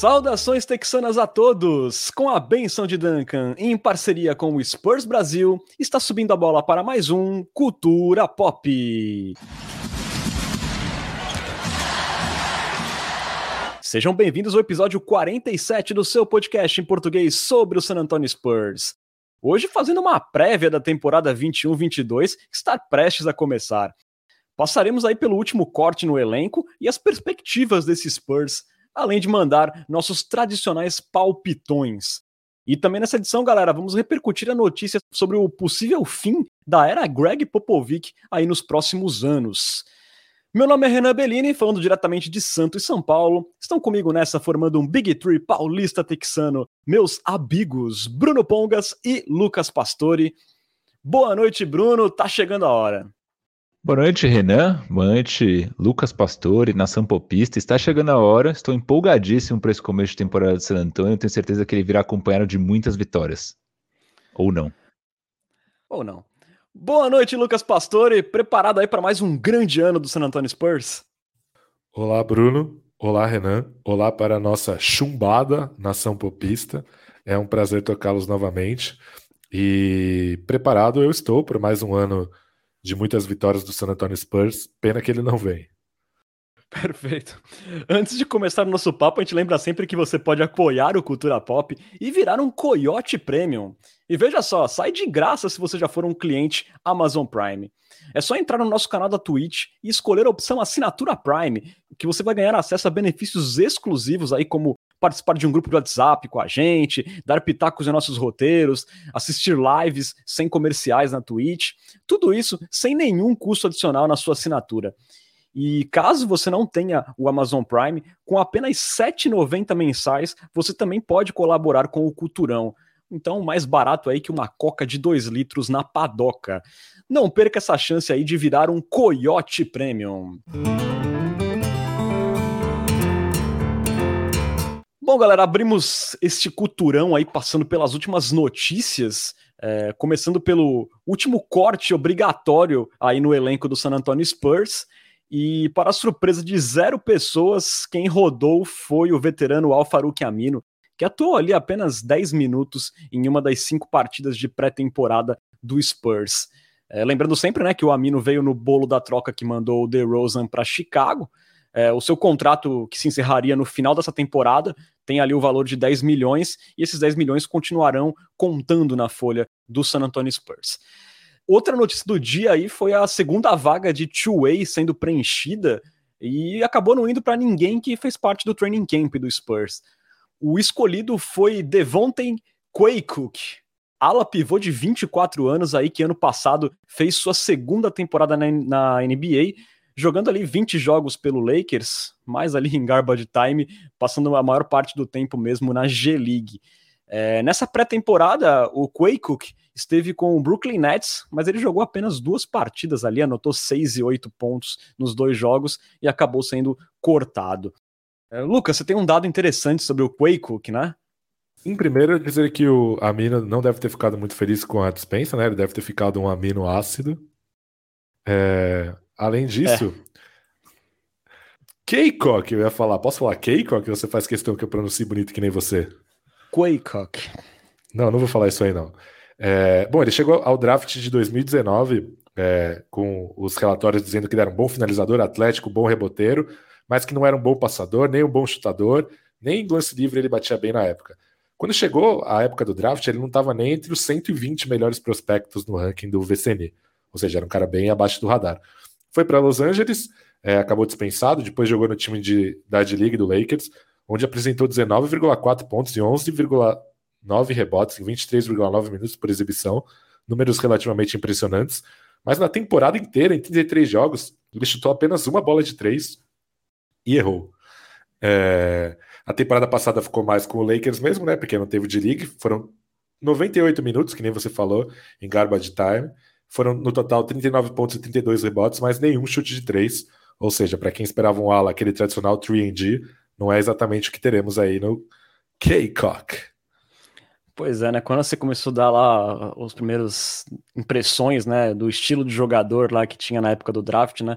Saudações texanas a todos! Com a benção de Duncan, em parceria com o Spurs Brasil, está subindo a bola para mais um Cultura Pop. Sejam bem-vindos ao episódio 47 do seu podcast em português sobre o San Antonio Spurs. Hoje fazendo uma prévia da temporada 21-22 que está prestes a começar. Passaremos aí pelo último corte no elenco e as perspectivas desse Spurs além de mandar nossos tradicionais palpitões. E também nessa edição, galera, vamos repercutir a notícia sobre o possível fim da era Greg Popovic aí nos próximos anos. Meu nome é Renan Bellini, falando diretamente de Santo e São Paulo. Estão comigo nessa formando um Big Tree paulista texano, meus amigos Bruno Pongas e Lucas Pastore. Boa noite, Bruno, tá chegando a hora. Boa noite, Renan. Boa noite, Lucas Pastore, Nação Popista. Está chegando a hora, estou empolgadíssimo para esse começo de temporada de San Antonio. Tenho certeza que ele virá acompanhado de muitas vitórias. Ou não. Ou não. Boa noite, Lucas Pastore. Preparado aí para mais um grande ano do San Antonio Spurs? Olá, Bruno. Olá, Renan. Olá para a nossa chumbada Nação Popista. É um prazer tocá-los novamente. E preparado eu estou para mais um ano de muitas vitórias do San Antonio Spurs. Pena que ele não vem. Perfeito. Antes de começar o nosso papo, a gente lembra sempre que você pode apoiar o Cultura Pop e virar um Coyote Premium. E veja só, sai de graça se você já for um cliente Amazon Prime. É só entrar no nosso canal da Twitch e escolher a opção Assinatura Prime, que você vai ganhar acesso a benefícios exclusivos aí como participar de um grupo de WhatsApp com a gente, dar pitacos em nossos roteiros, assistir lives sem comerciais na Twitch, tudo isso sem nenhum custo adicional na sua assinatura. E caso você não tenha o Amazon Prime, com apenas R$ 7,90 mensais, você também pode colaborar com o Culturão. Então, mais barato aí que uma coca de 2 litros na padoca. Não perca essa chance aí de virar um Coyote Premium. Bom, galera, abrimos este culturão aí passando pelas últimas notícias, é, começando pelo último corte obrigatório aí no elenco do San Antonio Spurs. E para a surpresa de zero pessoas, quem rodou foi o veterano Al Amino, que atuou ali apenas 10 minutos em uma das cinco partidas de pré-temporada do Spurs. É, lembrando sempre né, que o Amino veio no bolo da troca que mandou o DeRozan para Chicago, é, o seu contrato, que se encerraria no final dessa temporada, tem ali o valor de 10 milhões, e esses 10 milhões continuarão contando na folha do San Antonio Spurs. Outra notícia do dia aí foi a segunda vaga de two-way sendo preenchida, e acabou não indo para ninguém que fez parte do training camp do Spurs. O escolhido foi Devontae Quaycook, ala pivô de 24 anos aí que ano passado fez sua segunda temporada na, na NBA jogando ali 20 jogos pelo Lakers, mais ali em garbage time, passando a maior parte do tempo mesmo na G-League. É, nessa pré-temporada, o Quaycook esteve com o Brooklyn Nets, mas ele jogou apenas duas partidas ali, anotou 6 e 8 pontos nos dois jogos e acabou sendo cortado. É, Lucas, você tem um dado interessante sobre o Quaycook, né? Em primeiro, dizer que o Amino não deve ter ficado muito feliz com a dispensa, né? Ele deve ter ficado um amino ácido. É, Além disso, é. Keikok, eu ia falar. Posso falar Keikok? Você faz questão que eu pronuncie bonito que nem você? Quaycock. Não, não vou falar isso aí, não. É, bom, ele chegou ao draft de 2019 é, com os relatórios dizendo que ele era um bom finalizador, atlético, bom reboteiro, mas que não era um bom passador, nem um bom chutador, nem em lance livre ele batia bem na época. Quando chegou a época do draft, ele não estava nem entre os 120 melhores prospectos no ranking do VCN, ou seja, era um cara bem abaixo do radar. Foi para Los Angeles, é, acabou dispensado, depois jogou no time de, da D-League do Lakers, onde apresentou 19,4 pontos e 11,9 rebotes em 23,9 minutos por exibição, números relativamente impressionantes. Mas na temporada inteira, em 33 jogos, ele chutou apenas uma bola de três e errou. É, a temporada passada ficou mais com o Lakers mesmo, né? Porque não teve de league. Foram 98 minutos, que nem você falou, em garbage time. Foram no total 39 pontos e 32 rebotes, mas nenhum chute de três. Ou seja, para quem esperava um ala, aquele tradicional 3D, não é exatamente o que teremos aí no K-Cock. Pois é, né? Quando você começou a dar lá os primeiros impressões, né, do estilo de jogador lá que tinha na época do draft, né?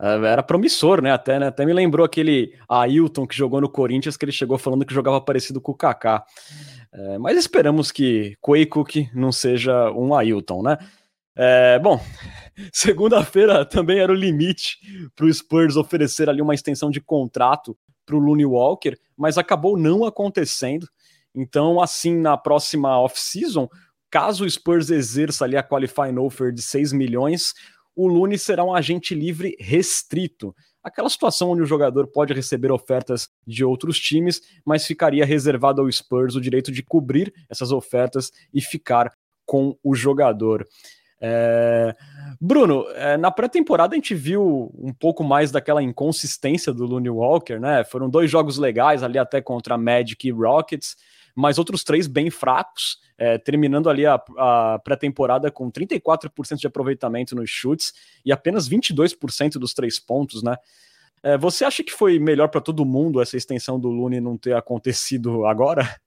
É, era promissor, né? Até, né? Até me lembrou aquele Ailton que jogou no Corinthians, que ele chegou falando que jogava parecido com o Kaká. É, mas esperamos que Cook não seja um Ailton, né? É, bom, segunda-feira também era o limite para o Spurs oferecer ali uma extensão de contrato para o Looney Walker, mas acabou não acontecendo. Então, assim, na próxima off-season, caso o Spurs exerça ali a qualifying offer de 6 milhões, o Lune será um agente livre restrito. Aquela situação onde o jogador pode receber ofertas de outros times, mas ficaria reservado ao Spurs o direito de cobrir essas ofertas e ficar com o jogador. É... Bruno, é, na pré-temporada a gente viu um pouco mais daquela inconsistência do Looney Walker, né? Foram dois jogos legais ali até contra Magic e Rockets, mas outros três bem fracos, é, terminando ali a, a pré-temporada com 34% de aproveitamento nos chutes e apenas 22% dos três pontos, né? É, você acha que foi melhor para todo mundo essa extensão do Lune não ter acontecido agora?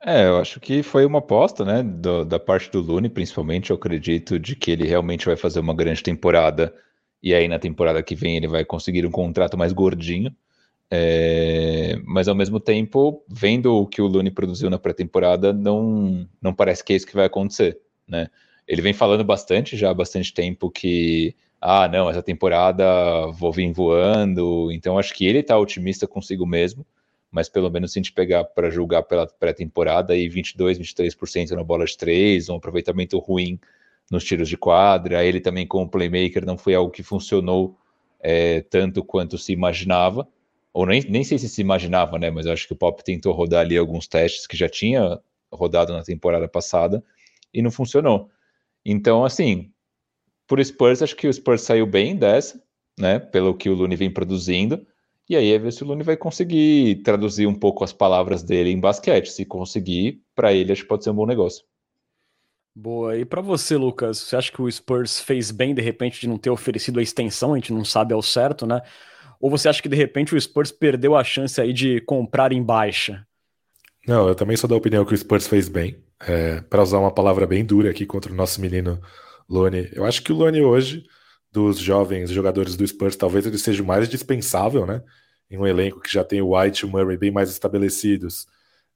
É, eu acho que foi uma aposta, né, do, da parte do Lune, principalmente. Eu acredito de que ele realmente vai fazer uma grande temporada e aí na temporada que vem ele vai conseguir um contrato mais gordinho. É, mas ao mesmo tempo, vendo o que o Lune produziu na pré-temporada, não, não parece que é isso que vai acontecer, né? Ele vem falando bastante já há bastante tempo que ah, não, essa temporada vou vir voando, então acho que ele está otimista consigo mesmo, mas pelo menos se a gente pegar para julgar pela pré-temporada aí 22, 23% na bola de três, um aproveitamento ruim nos tiros de quadra, ele também como playmaker não foi algo que funcionou é, tanto quanto se imaginava, ou nem, nem sei se se imaginava, né? Mas acho que o Pop tentou rodar ali alguns testes que já tinha rodado na temporada passada e não funcionou. Então, assim, por Spurs, acho que o Spurs saiu bem dessa, né? Pelo que o Lune vem produzindo. E aí é ver se o Lune vai conseguir traduzir um pouco as palavras dele em basquete. Se conseguir, para ele acho que pode ser um bom negócio. Boa. E para você, Lucas, você acha que o Spurs fez bem de repente de não ter oferecido a extensão? A gente não sabe ao certo, né? Ou você acha que de repente o Spurs perdeu a chance aí de comprar em baixa? Não, eu também sou da opinião que o Spurs fez bem. É, para usar uma palavra bem dura aqui contra o nosso menino Lone. Eu acho que o Lone hoje, dos jovens jogadores do Spurs, talvez ele seja mais dispensável, né? Em um elenco que já tem o White e o Murray bem mais estabelecidos.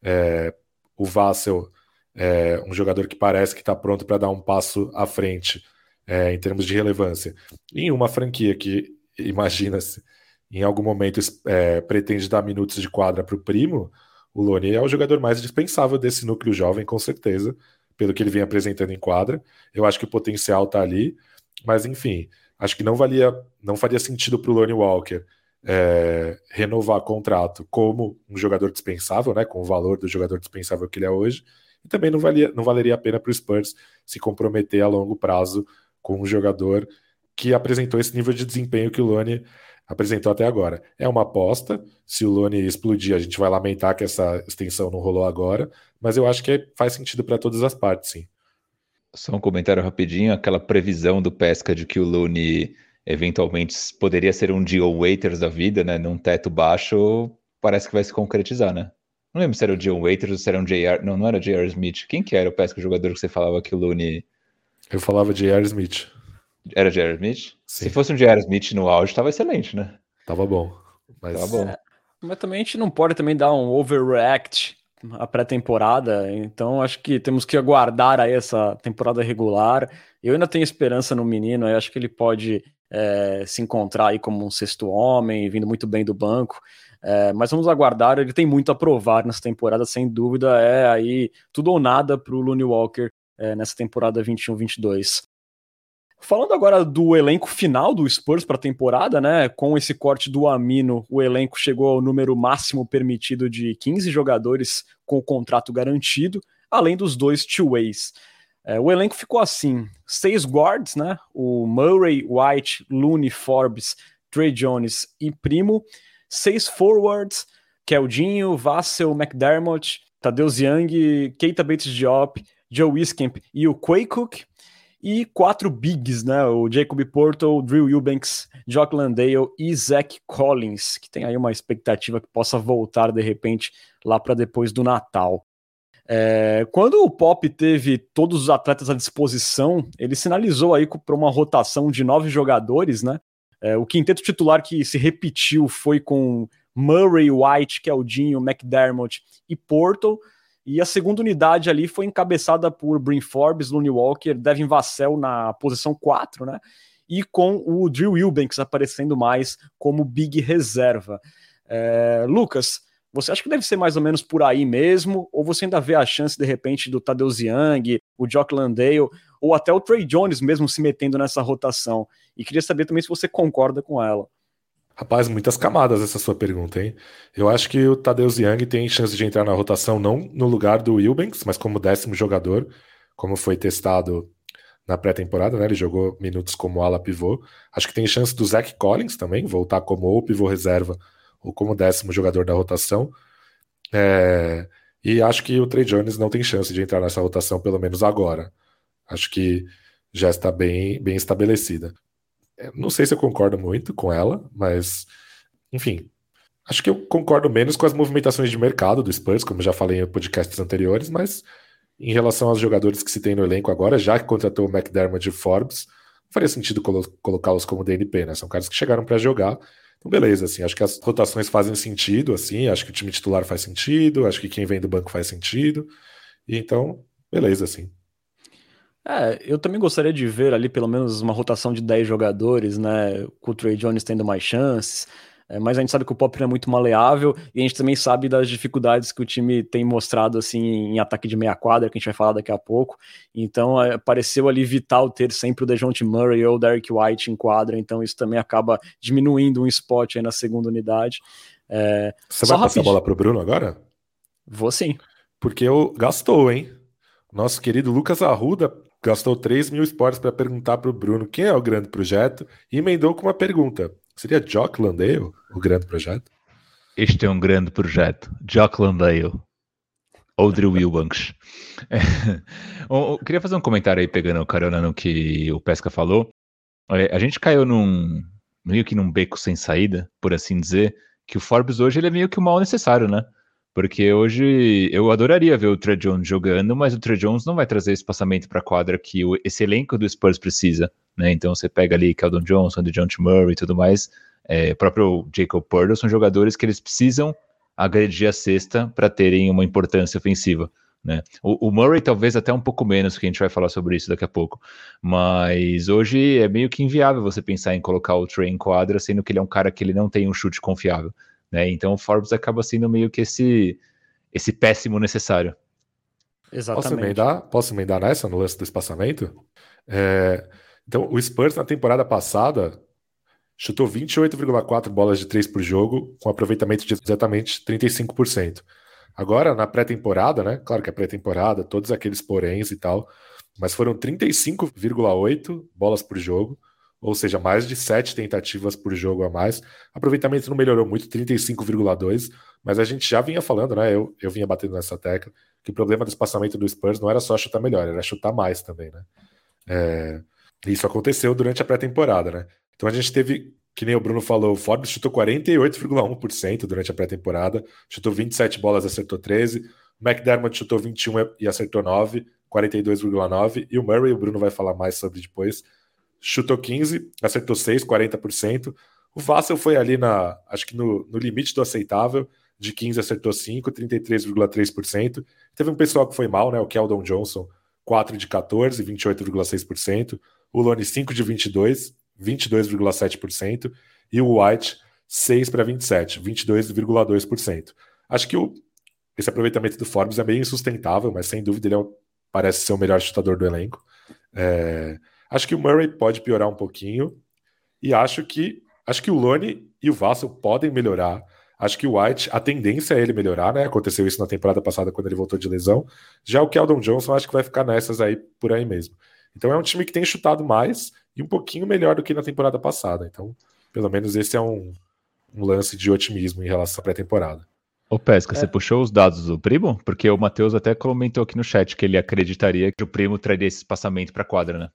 É, o Vassell é um jogador que parece que está pronto para dar um passo à frente é, em termos de relevância. em uma franquia que, imagina-se, em algum momento é, pretende dar minutos de quadra para o primo, o Lone é o jogador mais dispensável desse núcleo jovem, com certeza, pelo que ele vem apresentando em quadra. Eu acho que o potencial está ali, mas enfim, acho que não valia, não faria sentido para o Lone Walker é, renovar contrato como um jogador dispensável, né, com o valor do jogador dispensável que ele é hoje, e também não, valia, não valeria a pena para o Spurs se comprometer a longo prazo com um jogador que apresentou esse nível de desempenho que o Lone apresentou até agora. É uma aposta. Se o Lone explodir, a gente vai lamentar que essa extensão não rolou agora, mas eu acho que faz sentido para todas as partes, sim. Só um comentário rapidinho, aquela previsão do Pesca de que o Lune eventualmente poderia ser um Dion Waiters da vida, né, num teto baixo, parece que vai se concretizar, né? Não lembro se era o Dion Waiters ou se era um JR, não, não era JR Smith. Quem que era o Pesca jogador que você falava que o Lune Eu falava JR Smith. Era Jared Smith? Sim. Se fosse um Jared Smith no auge, tava excelente, né? Tava bom. Mas... Tava bom. É, mas também a gente não pode também dar um overreact a pré-temporada, então acho que temos que aguardar aí essa temporada regular. Eu ainda tenho esperança no menino, eu acho que ele pode é, se encontrar aí como um sexto homem, vindo muito bem do banco. É, mas vamos aguardar, ele tem muito a provar nessa temporada, sem dúvida. É aí tudo ou nada para o Looney Walker é, nessa temporada 21-22. Falando agora do elenco final do Spurs para a temporada, né? Com esse corte do Amino, o elenco chegou ao número máximo permitido de 15 jogadores com o contrato garantido, além dos dois two-ways. É, o elenco ficou assim: seis guards, né? O Murray, White, Looney, Forbes, Trey Jones e Primo. Seis forwards: Keldinho, Vassell, McDermott, Tadeusz Young, Keita Bates Diop, Joe Wiskemp e o Quay Cook e quatro bigs, né? O Jacob Porto, Drew Eubanks, Jock Landale e Zach Collins, que tem aí uma expectativa que possa voltar de repente lá para depois do Natal. É, quando o Pop teve todos os atletas à disposição, ele sinalizou aí para uma rotação de nove jogadores, né? É, o quinteto titular que se repetiu foi com Murray, White, Keldinho, McDermott e Porto. E a segunda unidade ali foi encabeçada por Brin Forbes, Looney Walker, Devin Vassell na posição 4, né? E com o Drew Wilbanks aparecendo mais como big reserva. É, Lucas, você acha que deve ser mais ou menos por aí mesmo? Ou você ainda vê a chance, de repente, do Tadeu Young, o Jock Landale, ou até o Trey Jones mesmo se metendo nessa rotação? E queria saber também se você concorda com ela. Rapaz, muitas camadas essa sua pergunta, hein? Eu acho que o Tadeu Young tem chance de entrar na rotação não no lugar do Wilbanks, mas como décimo jogador, como foi testado na pré-temporada, né? Ele jogou minutos como ala pivô. Acho que tem chance do Zach Collins também voltar como ou pivô reserva ou como décimo jogador da rotação. É... E acho que o Trey Jones não tem chance de entrar nessa rotação, pelo menos agora. Acho que já está bem, bem estabelecida. É, não sei se eu concordo muito com ela, mas enfim. Acho que eu concordo menos com as movimentações de mercado do Spurs, como já falei em podcasts anteriores, mas em relação aos jogadores que se tem no elenco agora, já que contratou o McDermott e Forbes, faria sentido colo colocá-los como DNP, né? São caras que chegaram para jogar. Então, beleza, assim, acho que as rotações fazem sentido, assim, acho que o time titular faz sentido, acho que quem vem do banco faz sentido. E então, beleza, assim. É, eu também gostaria de ver ali pelo menos uma rotação de 10 jogadores, né? Com o Trey Jones tendo mais chances. É, mas a gente sabe que o Pop é muito maleável e a gente também sabe das dificuldades que o time tem mostrado assim em ataque de meia quadra, que a gente vai falar daqui a pouco. Então é, pareceu ali vital ter sempre o DeJounte Murray ou o Derek White em quadra, então isso também acaba diminuindo um spot aí na segunda unidade. É, Você vai passar a bola pro Bruno agora? Vou sim. Porque eu gastou, hein? Nosso querido Lucas Arruda gastou 3 mil esportes para perguntar para o Bruno quem é o grande projeto e emendou com uma pergunta. Seria Jock Landale o grande projeto? Este é um grande projeto. Jock Landale. Audrey Wilbanks. É, eu queria fazer um comentário aí, pegando o carona no que o Pesca falou. A gente caiu num meio que num beco sem saída, por assim dizer, que o Forbes hoje ele é meio que o mal necessário, né? Porque hoje eu adoraria ver o Trey Jones jogando, mas o Trey Jones não vai trazer espaçamento para a quadra que o, esse elenco do Spurs precisa. Né? Então você pega ali Keldon Johnson, John Murray e tudo mais, é, próprio Jacob Purtle, são jogadores que eles precisam agredir a cesta para terem uma importância ofensiva. Né? O, o, Murray talvez até um pouco menos, que a gente vai falar sobre isso daqui a pouco. Mas hoje é meio que inviável você pensar em colocar o Trey em quadra, sendo que ele é um cara que ele não tem um chute confiável. Né? Então o Forbes acaba sendo meio que esse, esse péssimo necessário. Exatamente. Posso emendar, posso emendar nessa, no lance do espaçamento? É, então, o Spurs na temporada passada chutou 28,4 bolas de 3 por jogo, com aproveitamento de exatamente 35%. Agora, na pré-temporada, né? Claro que é pré-temporada, todos aqueles poréns e tal, mas foram 35,8 bolas por jogo, ou seja, mais de sete tentativas por jogo a mais. Aproveitamento não melhorou muito, 35,2, mas a gente já vinha falando, né? Eu, eu vinha batendo nessa tecla, que o problema do espaçamento do Spurs não era só chutar melhor, era chutar mais também, né? É, isso aconteceu durante a pré-temporada, né? Então a gente teve, que nem o Bruno falou, o Forbes chutou 48,1% durante a pré-temporada, chutou 27 bolas, acertou 13, o McDermott chutou 21 e acertou 9, 42,9, e o Murray, o Bruno vai falar mais sobre depois, chutou 15, acertou 6, 40%. O Vassell foi ali na, acho que no, no limite do aceitável, de 15 acertou 5, 33,3%. Teve um pessoal que foi mal, né? O Keldon Johnson, 4 de 14, 28,6%. O Lone, 5 de 22, 22,7%. E o White, 6 para 27, 22,2%. Acho que o, esse aproveitamento do Forbes é bem insustentável, mas sem dúvida ele é, parece ser o melhor chutador do elenco. É, Acho que o Murray pode piorar um pouquinho. E acho que acho que o Lone e o Vassell podem melhorar. Acho que o White, a tendência é ele melhorar, né? Aconteceu isso na temporada passada quando ele voltou de lesão. Já o Keldon Johnson, acho que vai ficar nessas aí por aí mesmo. Então é um time que tem chutado mais e um pouquinho melhor do que na temporada passada. Então, pelo menos esse é um, um lance de otimismo em relação à pré-temporada. Ô Pesca, é. você puxou os dados do Primo? Porque o Matheus até comentou aqui no chat que ele acreditaria que o Primo traria esse espaçamento para a quadra, né?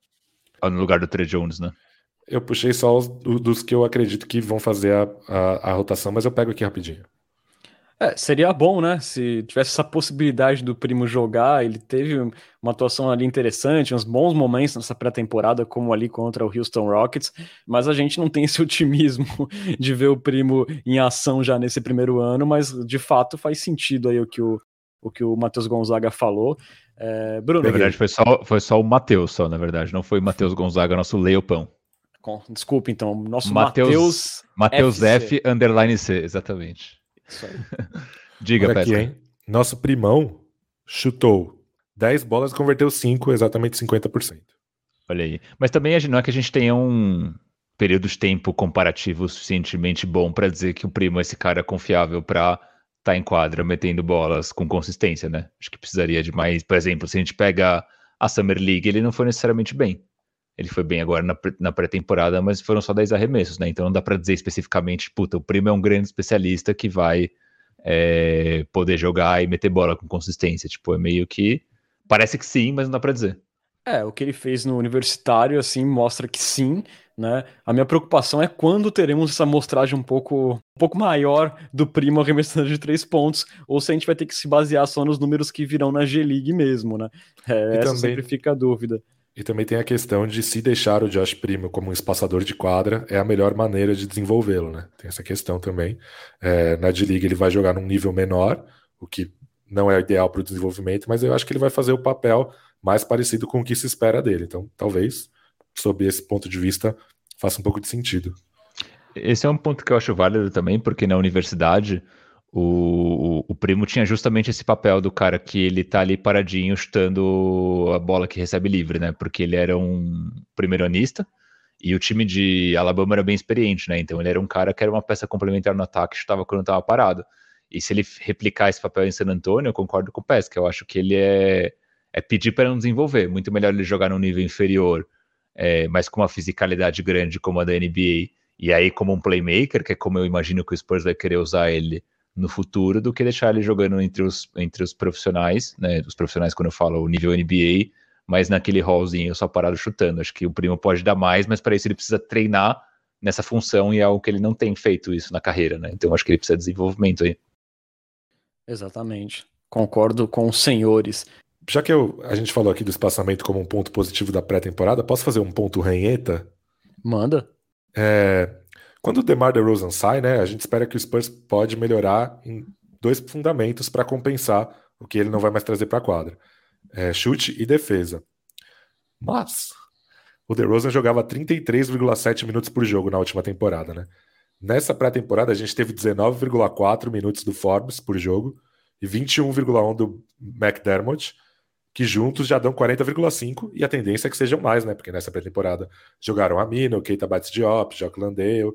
Ah, no lugar do Trey Jones, né? Eu puxei só os dos que eu acredito que vão fazer a, a, a rotação, mas eu pego aqui rapidinho. É, seria bom, né? Se tivesse essa possibilidade do Primo jogar, ele teve uma atuação ali interessante, uns bons momentos nessa pré-temporada, como ali contra o Houston Rockets, mas a gente não tem esse otimismo de ver o Primo em ação já nesse primeiro ano, mas de fato faz sentido aí o que o, o, que o Matheus Gonzaga falou. É, Bruno. Na verdade, foi só, foi só o Matheus, só, na verdade, não foi o Matheus Gonzaga, nosso leopão. Desculpa, então, nosso Matheus. Matheus F, underline C, exatamente. Isso aí. Diga, Olha aqui, hein? Nosso primão chutou 10 bolas e converteu 5, exatamente 50%. Olha aí. Mas também não é que a gente tenha um período de tempo comparativo suficientemente bom para dizer que o primo é esse cara confiável para tá em quadra metendo bolas com consistência, né? Acho que precisaria de mais. Por exemplo, se a gente pega a Summer League, ele não foi necessariamente bem. Ele foi bem agora na, pré-temporada, mas foram só 10 arremessos, né? Então não dá para dizer especificamente, puta, o Primo é um grande especialista que vai é, poder jogar e meter bola com consistência. Tipo, é meio que. Parece que sim, mas não dá para dizer. É, o que ele fez no universitário, assim, mostra que sim, né? A minha preocupação é quando teremos essa mostragem um pouco, um pouco maior do primo arremessando de três pontos, ou se a gente vai ter que se basear só nos números que virão na G-League mesmo, né? É, essa também... sempre fica a dúvida. E também tem a questão de se deixar o Josh Primo como um espaçador de quadra é a melhor maneira de desenvolvê-lo, né? Tem essa questão também. É, na D-League ele vai jogar num nível menor, o que não é ideal para o desenvolvimento, mas eu acho que ele vai fazer o papel mais parecido com o que se espera dele. Então, talvez, sob esse ponto de vista, faça um pouco de sentido. Esse é um ponto que eu acho válido também, porque na universidade o, o, primo tinha justamente esse papel do cara que ele tá ali paradinho chutando a bola que recebe livre, né? Porque ele era um primeiro-anista e o time de Alabama era bem experiente, né? Então ele era um cara que era uma peça complementar no ataque, chutava quando tava parado. E se ele replicar esse papel em San Antonio, eu concordo com o Pesca. Eu acho que ele é, é pedir para não desenvolver. Muito melhor ele jogar num nível inferior, é, mas com uma fisicalidade grande como a da NBA. E aí, como um playmaker, que é como eu imagino que o Spurs vai querer usar ele no futuro do que deixar ele jogando entre os, entre os profissionais, né? Os profissionais, quando eu falo o nível NBA, mas naquele hallzinho só parado chutando. Acho que o primo pode dar mais, mas para isso ele precisa treinar nessa função e é algo que ele não tem feito isso na carreira, né? Então acho que ele precisa de desenvolvimento aí. Exatamente. Concordo com os senhores. Já que eu, a gente falou aqui do espaçamento como um ponto positivo da pré-temporada, posso fazer um ponto ranheta? Manda. É, quando o DeMar DeRozan sai, né, a gente espera que o Spurs pode melhorar em dois fundamentos para compensar o que ele não vai mais trazer para a quadra. É, chute e defesa. Mas o DeRozan jogava 33,7 minutos por jogo na última temporada, né? Nessa pré-temporada a gente teve 19,4 minutos do Forbes por jogo e 21,1 do McDermott, que juntos já dão 40,5 e a tendência é que sejam mais, né? Porque nessa pré-temporada jogaram a Mina, o Keita Bates Diop, Jock Landale,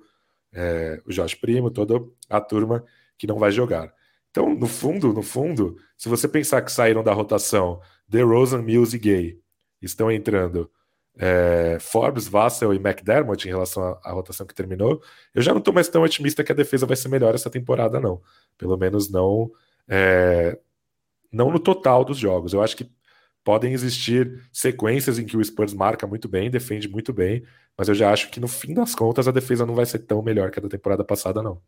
é, o Jorge Primo, toda a turma que não vai jogar. Então, no fundo, no fundo, se você pensar que saíram da rotação DeRozan, Mills e Gay, estão entrando é, Forbes, Vassell e McDermott em relação à, à, rotação que terminou, eu já não estou mais tão otimista que a defesa vai ser melhor essa temporada, não. Pelo menos não, é, não no total dos jogos. Eu acho que podem existir sequências em que o Spurs marca muito bem, defende muito bem, mas eu já acho que no fim das contas a defesa não vai ser tão melhor que a da temporada passada, não.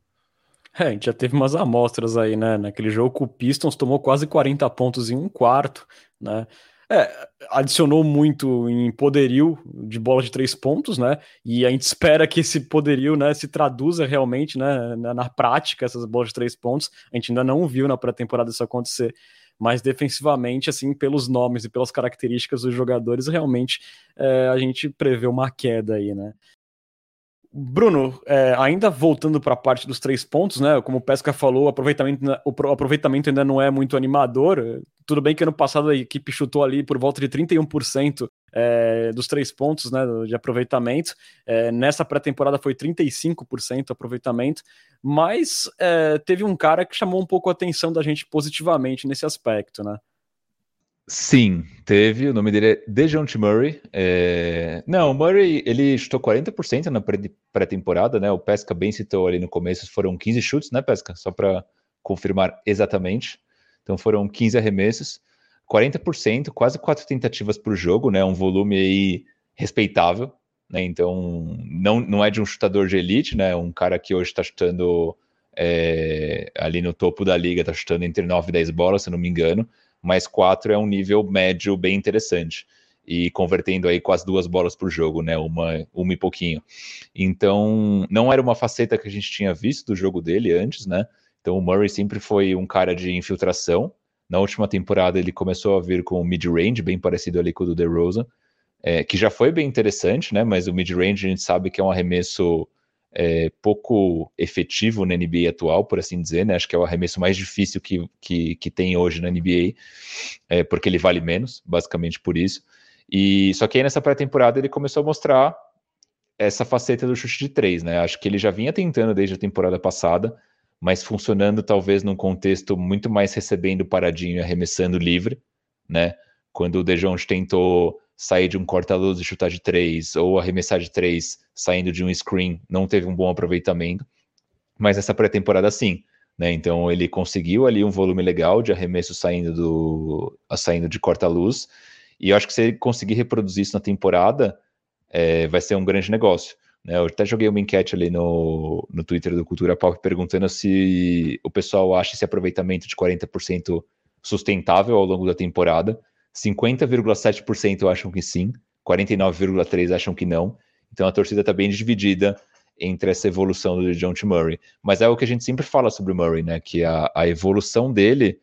É, a gente já teve umas amostras aí, né? Naquele jogo que o Pistons tomou quase 40 pontos em um quarto, né? É, adicionou muito em poderio de bola de três pontos, né? E a gente espera que esse poderio, né, se traduza realmente, né, na, na prática, essas bolas de três pontos. A gente ainda não viu na pré-temporada isso acontecer mas defensivamente, assim, pelos nomes e pelas características dos jogadores, realmente é, a gente prevê uma queda aí, né? Bruno, é, ainda voltando para a parte dos três pontos, né? Como o Pesca falou, aproveitamento, o aproveitamento ainda não é muito animador. Tudo bem que ano passado a equipe chutou ali por volta de 31% é, dos três pontos né, de aproveitamento. É, nessa pré-temporada foi 35% aproveitamento, mas é, teve um cara que chamou um pouco a atenção da gente positivamente nesse aspecto, né? Sim, teve. O nome dele é Dejounte Murray. É... Não, o Murray ele chutou 40% na pré-temporada, né? O Pesca bem citou ali no começo, foram 15 chutes, né, Pesca? Só para confirmar exatamente. Então foram 15 arremessos, 40%, quase quatro tentativas por jogo, né? Um volume aí respeitável, né? Então não, não é de um chutador de elite, né? Um cara que hoje está chutando é, ali no topo da liga, tá chutando entre 9 e 10 bolas, se não me engano, mas 4 é um nível médio bem interessante. E convertendo aí quase duas bolas por jogo, né? Uma, uma e pouquinho. Então, não era uma faceta que a gente tinha visto do jogo dele antes, né? Então, o Murray sempre foi um cara de infiltração. Na última temporada, ele começou a vir com o mid-range, bem parecido ali com o do DeRozan, é, que já foi bem interessante, né? Mas o mid-range a gente sabe que é um arremesso é, pouco efetivo na NBA atual, por assim dizer, né? Acho que é o arremesso mais difícil que, que, que tem hoje na NBA, é, porque ele vale menos, basicamente por isso. E só que aí nessa pré-temporada ele começou a mostrar essa faceta do chute de três, né? Acho que ele já vinha tentando desde a temporada passada, mas funcionando talvez num contexto muito mais recebendo paradinho e arremessando livre, né? Quando o Dejounte tentou sair de um corta-luz e chutar de três, ou arremessar de três saindo de um screen, não teve um bom aproveitamento. Mas essa pré-temporada sim, né? Então ele conseguiu ali um volume legal de arremesso saindo do saindo de corta-luz. E eu acho que se ele conseguir reproduzir isso na temporada, é, vai ser um grande negócio. Né? Eu até joguei uma enquete ali no, no Twitter do Cultura Pop perguntando se o pessoal acha esse aproveitamento de 40% sustentável ao longo da temporada. 50,7% acham que sim, 49,3% acham que não. Então a torcida está bem dividida entre essa evolução do John T. Murray. Mas é o que a gente sempre fala sobre o Murray, né? Que a, a evolução dele,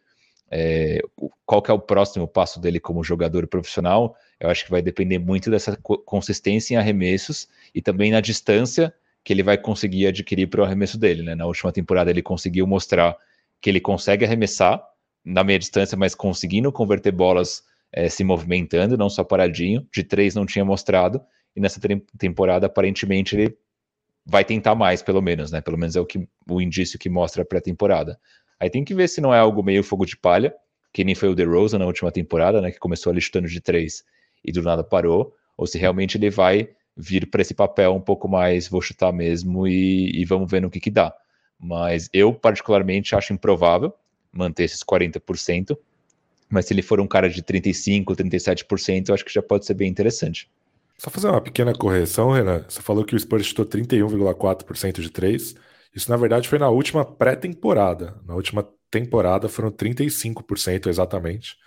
é, qual que é o próximo passo dele como jogador profissional, eu acho que vai depender muito dessa consistência em arremessos e também na distância que ele vai conseguir adquirir para o arremesso dele. Né? Na última temporada ele conseguiu mostrar que ele consegue arremessar na meia distância, mas conseguindo converter bolas é, se movimentando, não só paradinho. De três não tinha mostrado, e nessa temporada aparentemente ele vai tentar mais, pelo menos, né? Pelo menos é o, que, o indício que mostra a pré-temporada. Aí tem que ver se não é algo meio fogo de palha, que nem foi o DeRozan na última temporada, né? Que começou ali chutando de três e do nada parou, ou se realmente ele vai vir para esse papel um pouco mais, vou chutar mesmo e, e vamos ver no que que dá. Mas eu particularmente acho improvável manter esses 40%, mas se ele for um cara de 35%, 37%, eu acho que já pode ser bem interessante. Só fazer uma pequena correção, Renan. Você falou que o Spurs chutou 31,4% de 3. Isso, na verdade, foi na última pré-temporada. Na última temporada foram 35% exatamente.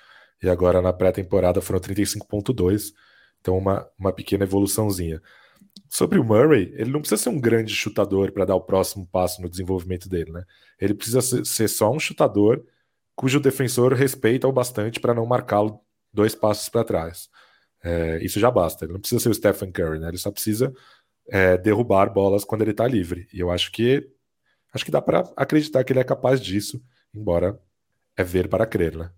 E agora na pré-temporada foram 35,2%. Então, uma, uma pequena evoluçãozinha. Sobre o Murray, ele não precisa ser um grande chutador para dar o próximo passo no desenvolvimento dele, né? Ele precisa ser, só um chutador cujo defensor respeita o bastante para não marcá-lo dois passos para trás. É, isso já basta. Ele não precisa ser o Stephen Curry, né? Ele só precisa é, derrubar bolas quando ele está livre. E eu acho que acho que dá para acreditar que ele é capaz disso, embora é ver para crer, né?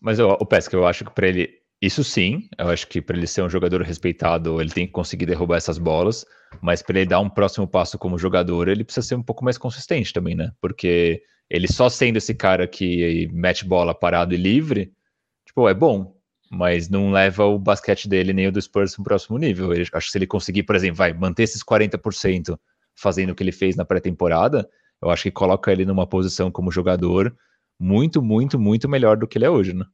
Mas o Pesca, eu acho que para ele isso sim, eu acho que para ele ser um jogador respeitado, ele tem que conseguir derrubar essas bolas, mas para ele dar um próximo passo como jogador, ele precisa ser um pouco mais consistente também, né? Porque ele só sendo esse cara que mete bola parado e livre, tipo, é bom, mas não leva o basquete dele nem o do Spurs para o próximo nível. Ele, acho que se ele conseguir, por exemplo, vai manter esses 40% fazendo o que ele fez na pré-temporada, eu acho que coloca ele numa posição como jogador muito, muito, muito melhor do que ele é hoje, né?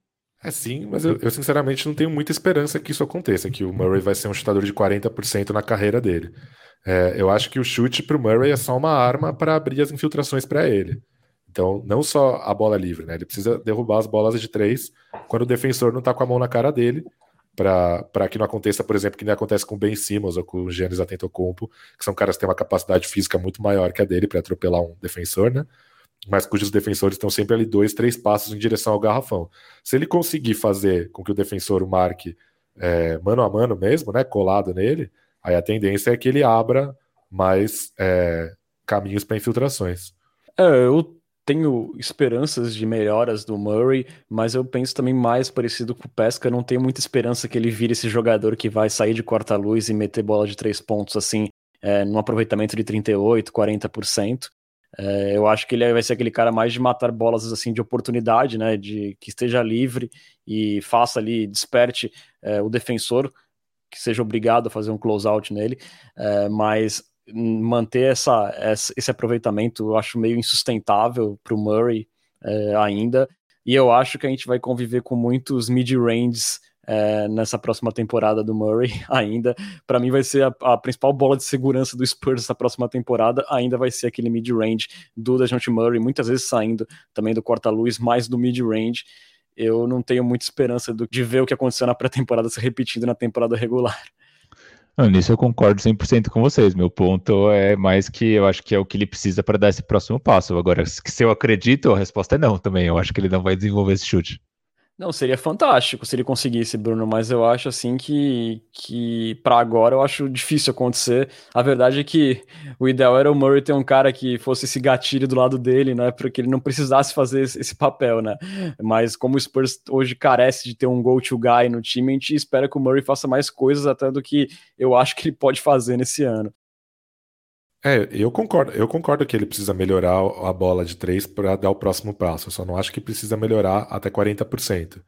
É sim, mas eu, eu, sinceramente não tenho muita esperança que isso aconteça, que o Murray vai ser um chutador de 40% na carreira dele. É, eu acho que o chute para o Murray é só uma arma para abrir as infiltrações para ele. Então, não só a bola livre, né? Ele precisa derrubar as bolas de três quando o defensor não está com a mão na cara dele, para que não aconteça, por exemplo, que nem acontece com o Ben Simmons ou com o Giannis Antetokounmpo, que são caras que têm uma capacidade física muito maior que a dele para atropelar um defensor, né? Mas cujos defensores estão sempre ali dois, três passos em direção ao garrafão. Se ele conseguir fazer com que o defensor marque é, mano a mano mesmo, né? Colado nele, aí a tendência é que ele abra mais é, caminhos para infiltrações. É, eu tenho esperanças de melhoras do Murray, mas eu penso também mais parecido com o Pesca. Eu não tenho muita esperança que ele vire esse jogador que vai sair de corta-luz e meter bola de três pontos assim, é, num aproveitamento de 38, 40%. É, eu acho que ele vai ser aquele cara mais de matar bolas assim de oportunidade, né? De que esteja livre e faça ali, desperte é, o defensor, que seja obrigado a fazer um close-out nele. É, mas manter essa, esse aproveitamento eu acho meio insustentável para o Murray é, ainda. E eu acho que a gente vai conviver com muitos mid-ranges é, nessa próxima temporada do Murray ainda. Para mim vai ser a, a, principal bola de segurança do Spurs essa próxima temporada, ainda vai ser aquele mid-range do Dejounte Murray, muitas vezes saindo também do corta-luz, mais do mid-range. Eu não tenho muita esperança do, de ver o que aconteceu na pré-temporada se repetindo na temporada regular. Não, nisso eu concordo 100% com vocês. Meu ponto é mais que eu acho que é o que ele precisa para dar esse próximo passo. Agora, se eu acredito, a resposta é não também. Eu acho que ele não vai desenvolver esse chute. Não, seria fantástico se ele conseguisse, Bruno, mas eu acho assim que, que para agora eu acho difícil acontecer. A verdade é que o ideal era o Murray ter um cara que fosse esse gatilho do lado dele, né, para que ele não precisasse fazer esse, esse, papel, né? Mas como o Spurs hoje carece de ter um go-to guy no time, a gente espera que o Murray faça mais coisas até do que eu acho que ele pode fazer nesse ano. É, eu concordo, eu concordo que ele precisa melhorar a bola de três para dar o próximo passo. Eu só não acho que precisa melhorar até 40%. Eu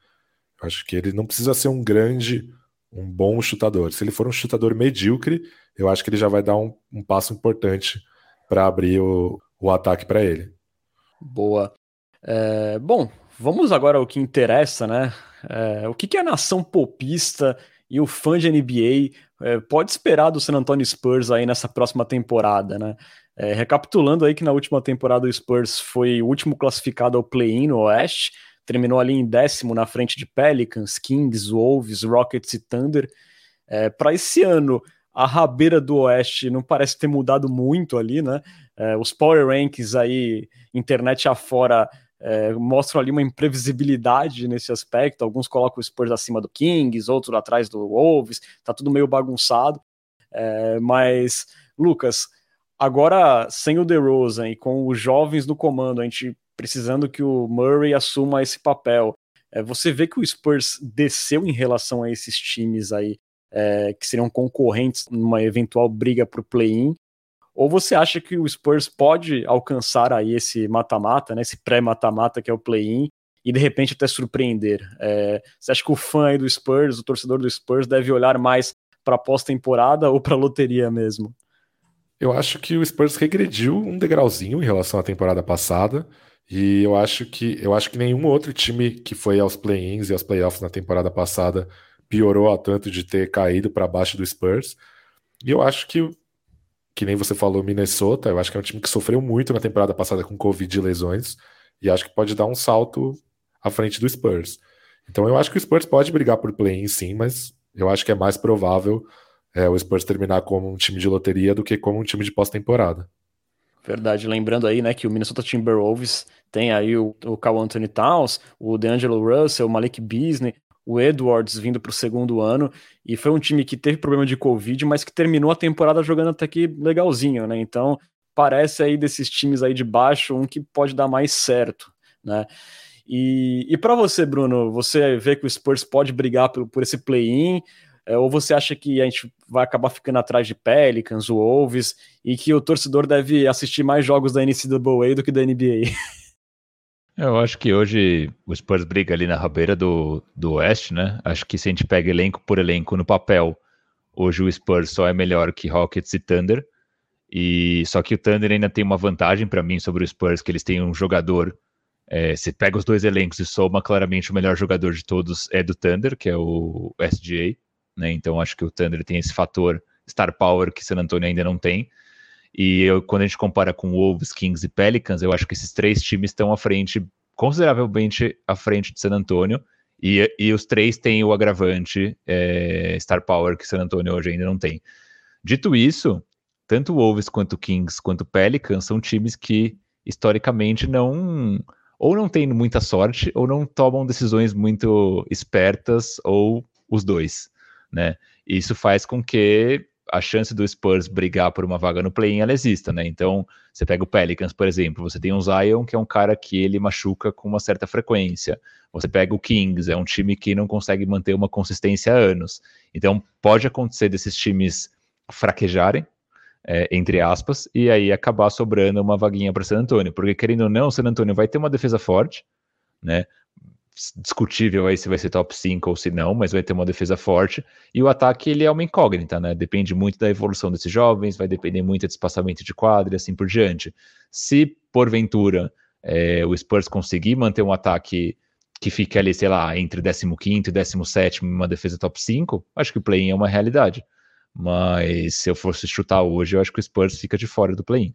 acho que ele não precisa ser um grande, um bom chutador. Se ele for um chutador medíocre, eu acho que ele já vai dar um, um passo importante para abrir o, o ataque para ele. Boa. É, bom, vamos agora ao que interessa, né? É, o que, que a nação popista e o fã de NBA é, pode esperar do San Antonio Spurs aí nessa próxima temporada, né? É, recapitulando aí que na última temporada o Spurs foi o último classificado ao play-in no Oeste, terminou ali em décimo na frente de Pelicans, Kings, Wolves, Rockets e Thunder. É, Para esse ano, a rabeira do Oeste não parece ter mudado muito ali, né? É, os Power Rankings aí, internet afora, é, mostram ali uma imprevisibilidade nesse aspecto. Alguns colocam o Spurs acima do Kings, outros atrás do Wolves, tá tudo meio bagunçado. É, mas, Lucas, agora sem o DeRozan e com os jovens no comando, a gente precisando que o Murray assuma esse papel, é, você vê que o Spurs desceu em relação a esses times aí, é, que seriam concorrentes numa eventual briga para o play-in, ou você acha que o Spurs pode alcançar aí esse mata-mata, né, esse pré-mata-mata que é o play-in, e de repente até surpreender? É, você acha que o fã do Spurs, o torcedor do Spurs, deve olhar mais para pós-temporada ou para loteria mesmo? Eu acho que o Spurs regrediu um degrauzinho em relação à temporada passada. E eu acho que eu acho que nenhum outro time que foi aos play-ins e aos playoffs na temporada passada piorou a tanto de ter caído para baixo do Spurs. E eu acho que que nem você falou, Minnesota, eu acho que é um time que sofreu muito na temporada passada com Covid e lesões, e acho que pode dar um salto à frente do Spurs. Então eu acho que o Spurs pode brigar por play-in sim, mas eu acho que é mais provável é, o Spurs terminar como um time de loteria do que como um time de pós-temporada. Verdade, lembrando aí, né, que o Minnesota Timberwolves tem aí o, o Carl Anthony Towns, o DeAngelo Russell, o Malik Beasley, o Edwards vindo para o segundo ano, e foi um time que teve problema de Covid, mas que terminou a temporada jogando até que legalzinho, né? Então parece aí desses times aí de baixo um que pode dar mais certo, né? E, e para você, Bruno, você vê que o Spurs pode brigar por, por esse play-in, é, ou você acha que a gente vai acabar ficando atrás de Pelicans, Wolves, e que o torcedor deve assistir mais jogos da NCAA do que da NBA? Eu acho que hoje o Spurs briga ali na rabeira do, do Oeste, né? Acho que se a gente pega elenco por elenco no papel, hoje o Spurs só é melhor que Rockets e Thunder. E só que o Thunder ainda tem uma vantagem para mim sobre o Spurs, que eles têm um jogador. É, você pega os dois elencos e soma claramente o melhor jogador de todos é do Thunder, que é o SGA, né? Então acho que o Thunder tem esse fator star power que San Antonio ainda não tem. E eu, quando a gente compara com Wolves, Kings e Pelicans, eu acho que esses três times estão à frente, consideravelmente à frente de San Antonio. E, e os três têm o agravante é, Star Power que San Antonio hoje ainda não tem. Dito isso, tanto Wolves quanto Kings quanto Pelicans são times que historicamente não ou não têm muita sorte ou não tomam decisões muito espertas ou os dois, né? Isso faz com que a chance do Spurs brigar por uma vaga no play-in ela exista, né? Então, você pega o Pelicans, por exemplo, você tem o Zion, que é um cara que ele machuca com uma certa frequência. Você pega o Kings, é um time que não consegue manter uma consistência há anos. Então, pode acontecer desses times fraquejarem, é, entre aspas, e aí acabar sobrando uma vaguinha para San Antonio, porque querendo ou não, o San Antonio vai ter uma defesa forte, né? Discutível aí se vai ser top 5 ou se não, mas vai ter uma defesa forte. E o ataque ele é uma incógnita, né? Depende muito da evolução desses jovens, vai depender muito do espaçamento de quadra e assim por diante. Se porventura é, o Spurs conseguir manter um ataque que fique ali, sei lá, entre 15 e 17 em uma defesa top 5, acho que o play-in é uma realidade. Mas se eu fosse chutar hoje, eu acho que o Spurs fica de fora do play-in.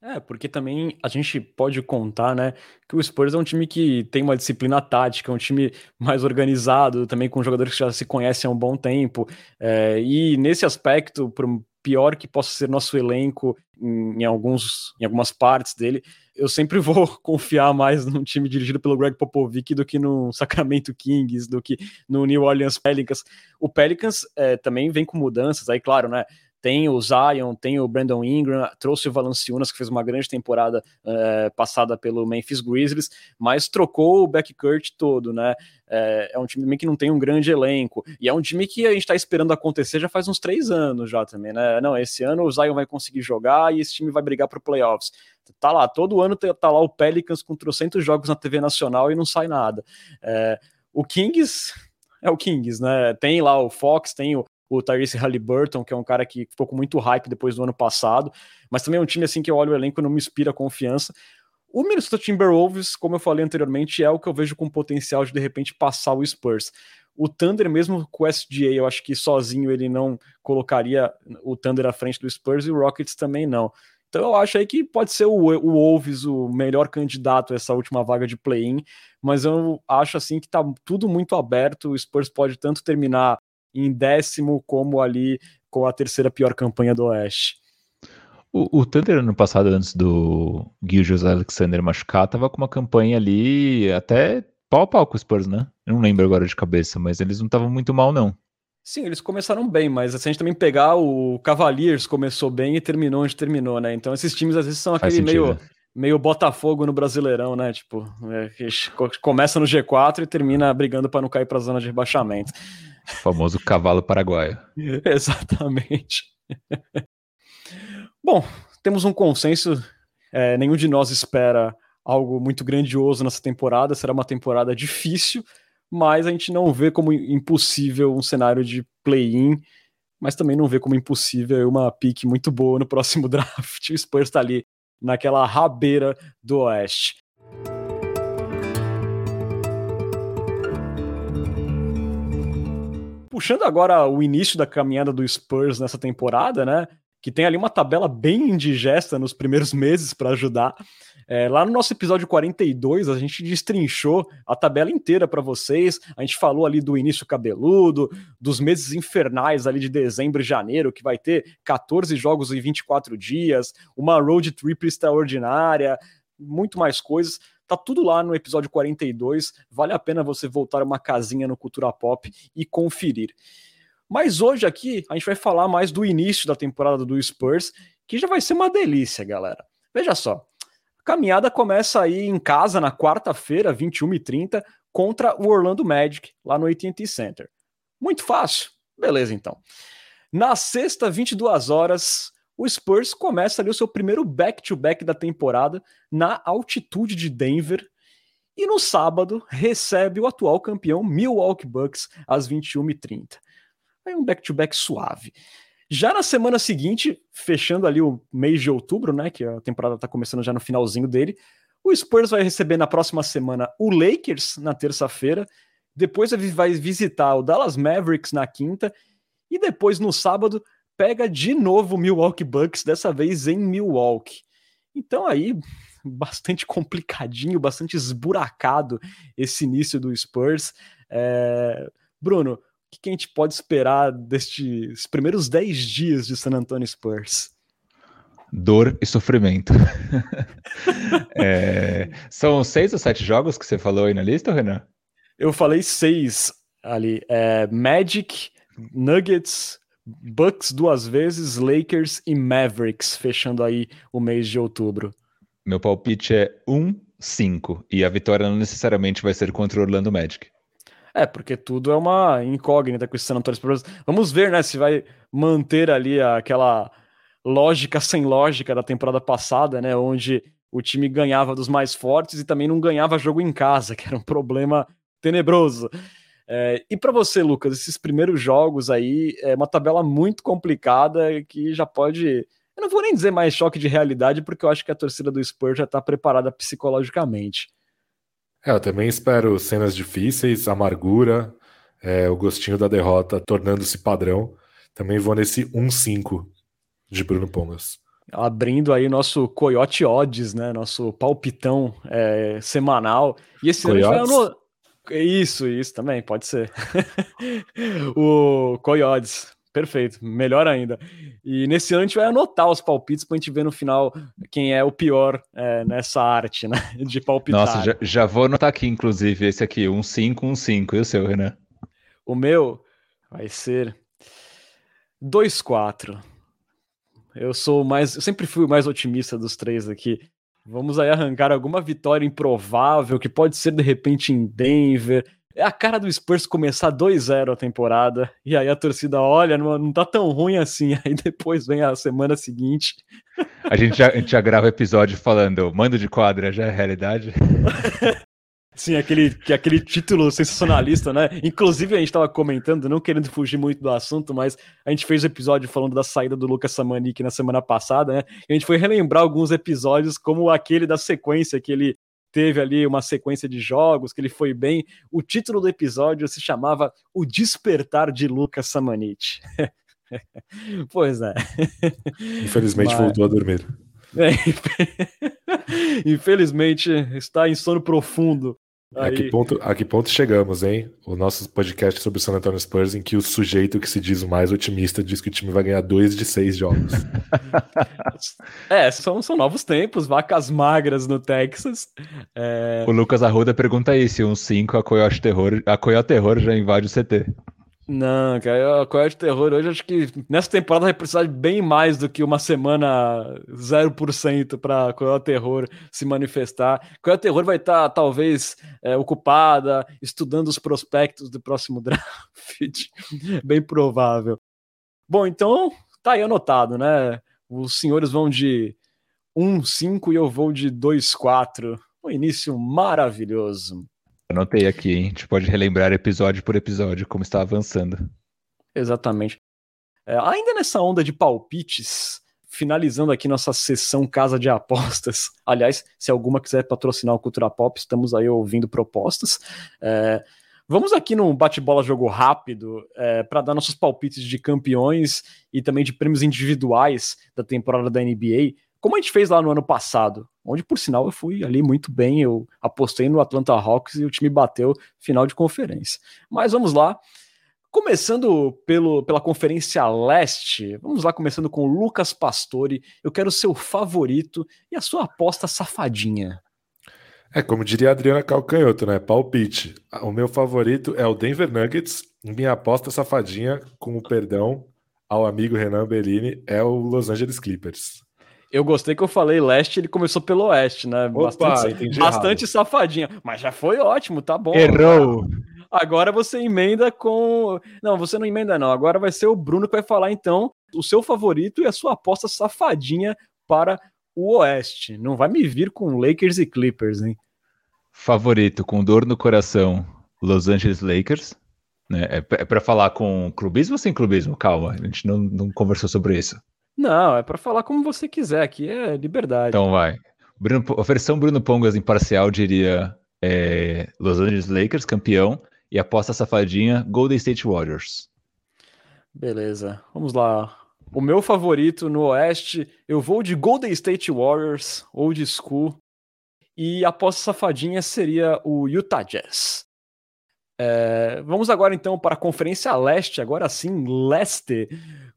É, porque também a gente pode contar, né, que o Spurs é um time que tem uma disciplina tática, é um time mais organizado, também com jogadores que já se conhecem há um bom tempo. É, e nesse aspecto, por pior que possa ser nosso elenco em, em, alguns, em algumas partes dele, eu sempre vou confiar mais num time dirigido pelo Greg Popovich do que no Sacramento Kings, do que no New Orleans Pelicans. O Pelicans é, também vem com mudanças, aí claro, né? Tem o Zion, tem o Brandon Ingram, trouxe o Valanciunas, que fez uma grande temporada é, passada pelo Memphis Grizzlies, mas trocou o backcourt todo, né? É, é, um time que não tem um grande elenco, e é um time que a gente está esperando acontecer já faz uns três anos já também, né? Não, esse ano o Zion vai conseguir jogar e esse time vai brigar para playoffs. Tá lá, todo ano tá lá o Pelicans com trocentos jogos na TV nacional e não sai nada. É, o Kings é o Kings, né? Tem lá o Fox, tem o, o Tyrese Halliburton, que é um cara que ficou com muito hype depois do ano passado, mas também é um time assim que eu olho o elenco e não me inspira confiança. O Minnesota Timberwolves, como eu falei anteriormente, é o que eu vejo com potencial de de repente passar o Spurs. O Thunder, mesmo com o SGA, eu acho que sozinho ele não colocaria o Thunder à frente do Spurs e o Rockets também não. Então eu acho aí que pode ser o, o Wolves o melhor candidato a essa última vaga de play-in, mas eu acho assim que tá tudo muito aberto. O Spurs pode tanto terminar em décimo, como ali com a terceira pior campanha do Oeste. O, o Thunder ano passado, antes do Gilgis Alexander machucar, tava com uma campanha ali até pau a pau com o Spurs, né? Eu não lembro agora de cabeça, mas eles não estavam muito mal, não. Sim, eles começaram bem, mas se a gente também pegar o Cavaliers começou bem e terminou onde terminou, né? Então esses times às vezes são aquele meio, meio Botafogo no Brasileirão, né? Tipo, é, começa no G4 e termina brigando para não cair para a zona de rebaixamento. O famoso cavalo paraguaio. Exatamente. Bom, temos um consenso. É, nenhum de nós espera algo muito grandioso nessa temporada. Será uma temporada difícil, mas a gente não vê como impossível um cenário de play-in, mas também não vê como impossível uma pique muito boa no próximo draft. O Spurs está ali naquela rabeira do Oeste. Puxando agora o início da caminhada do Spurs nessa temporada, né? Que tem ali uma tabela bem indigesta nos primeiros meses para ajudar. É, lá no nosso episódio 42, a gente destrinchou a tabela inteira para vocês. A gente falou ali do início cabeludo, dos meses infernais ali de dezembro e janeiro, que vai ter 14 jogos em 24 dias, uma road trip extraordinária, muito mais coisas. Tá tudo lá no episódio 42. Vale a pena você voltar uma casinha no Cultura Pop e conferir. Mas hoje aqui a gente vai falar mais do início da temporada do Spurs, que já vai ser uma delícia, galera. Veja só. A caminhada começa aí em casa na quarta-feira, 21h30, contra o Orlando Magic, lá no AT&T Center. Muito fácil. Beleza, então. Na sexta, 22 horas, o Spurs começa ali o seu primeiro back-to-back -back da temporada na altitude de Denver. E no sábado recebe o atual campeão Milwaukee Bucks às 21h30. Aí um back-to-back -back suave. Já na semana seguinte, fechando ali o mês de outubro, né, que a temporada está começando já no finalzinho dele, o Spurs vai receber na próxima semana o Lakers na terça-feira, depois vai visitar o Dallas Mavericks na quinta e depois no sábado pega de novo o Milwaukee Bucks, dessa vez em Milwaukee. Então aí, bastante complicadinho, bastante esburacado esse início do Spurs. É... Bruno, o que a gente pode esperar destes primeiros 10 dias de San Antonio Spurs? Dor e sofrimento. é... São seis ou sete jogos que você falou aí na lista, Renan? Eu falei seis ali. É... Magic, Nuggets, Bucks duas vezes, Lakers e Mavericks, fechando aí o mês de outubro. Meu palpite é 1-5 e a vitória não necessariamente vai ser contra o Orlando Magic. É, porque tudo é uma incógnita com esse San Antonio Spurs. Vamos ver, né, se vai manter ali aquela lógica sem lógica da temporada passada, né, onde o time ganhava dos mais fortes e também não ganhava jogo em casa, que era um problema tenebroso. É, e para você, Lucas, esses primeiros jogos aí é uma tabela muito complicada que já pode. Eu não vou nem dizer mais choque de realidade, porque eu acho que a torcida do Spurs já está preparada psicologicamente. É, eu também espero cenas difíceis, amargura, é, o gostinho da derrota tornando-se padrão. Também vou nesse 1-5 de Bruno Pongas. Abrindo aí nosso Coyote Odds, né? Nosso palpitão é, semanal. E esse ano vai no... Isso, isso também, pode ser. o Coyotes, perfeito, melhor ainda. E nesse ano a gente vai anotar os palpites pra gente ver no final quem é o pior é, nessa arte, né? De palpitar. Nossa, já, já, vou anotar aqui, inclusive, esse aqui, um 5, um 5. E o seu, Renan? O meu vai ser 2-4. Eu sou mais. Eu sempre fui o mais otimista dos três aqui. Vamos aí arrancar alguma vitória improvável, que pode ser de repente em Denver. É a cara do Spurs começar 2-0 a temporada, e aí a torcida olha, não, não tá tão ruim assim. Aí depois vem a semana seguinte. A gente já, a gente já grava episódio falando, mando de quadra já é realidade. Sim, aquele, que aquele título sensacionalista, né? Inclusive, a gente estava comentando, não querendo fugir muito do assunto, mas a gente fez o um episódio falando da saída do Lucas Samanik na semana passada, né? E a gente foi relembrar alguns episódios, como aquele da sequência, que ele teve ali uma sequência de jogos, que ele foi bem. O título do episódio se chamava O Despertar de Lucas Samanit. pois é. Infelizmente mas... voltou a dormir. É, infelizmente está em sono profundo a que, ponto, a que ponto chegamos, hein? O nosso podcast sobre o San Antonio Spurs, em que o sujeito que se diz o mais otimista diz que o time vai ganhar dois de seis jogos. é, são, são novos tempos, vacas magras no Texas. É... O Lucas Arruda pergunta aí se um 5 a Coyote Terror, a Coyote Terror já invade o CT. Não, cara, a Coyote Terror hoje acho que nessa temporada vai precisar de bem mais do que uma semana 0% para Coyote Terror se manifestar. Coyote Terror vai estar, tá, talvez, é, ocupada, estudando os prospectos do próximo draft. bem provável. Bom, então tá aí anotado, né? Os senhores vão de 1-5 e eu vou de 2-4. Um início maravilhoso. Anotei aqui, hein? A gente pode relembrar episódio por episódio como está avançando. Exatamente. É, ainda nessa onda de palpites, finalizando aqui nossa sessão Casa de Apostas. Aliás, se alguma quiser patrocinar o Cultura Pop, estamos aí ouvindo propostas. É, vamos aqui num bate-bola jogo rápido é, para dar nossos palpites de campeões e também de prêmios individuais da temporada da NBA como a gente fez lá no ano passado, onde por sinal eu fui ali muito bem, eu apostei no Atlanta Hawks e o time bateu final de conferência. Mas vamos lá. Começando pelo, pela Conferência Leste, vamos lá, começando com o Lucas Pastore. Eu quero o seu favorito e a sua aposta safadinha. É, como diria a Adriana Calcanhoto, né? Palpite. O meu favorito é o Denver Nuggets. Minha aposta safadinha, com o perdão ao amigo Renan Bellini, é o Los Angeles Clippers. Eu gostei que eu falei leste, ele começou pelo oeste, né? Opa, bastante, bastante safadinha. Mas já foi ótimo, tá bom. Errou. Agora você emenda com. Não, você não emenda, não. Agora vai ser o Bruno que vai falar, então, o seu favorito e a sua aposta safadinha para o Oeste. Não vai me vir com Lakers e Clippers, hein? Favorito, com dor no coração, Los Angeles Lakers. Né? É, é para falar com clubismo ou sem clubismo? Calma, a gente não, não conversou sobre isso. Não, é para falar como você quiser, aqui é liberdade. Então vai. Bruno, a versão Bruno Pongas imparcial diria é, Los Angeles Lakers campeão e aposta safadinha Golden State Warriors. Beleza, vamos lá. O meu favorito no Oeste, eu vou de Golden State Warriors, old school, e a aposta safadinha seria o Utah Jazz. É, vamos agora então para a Conferência Leste, agora sim, Leste.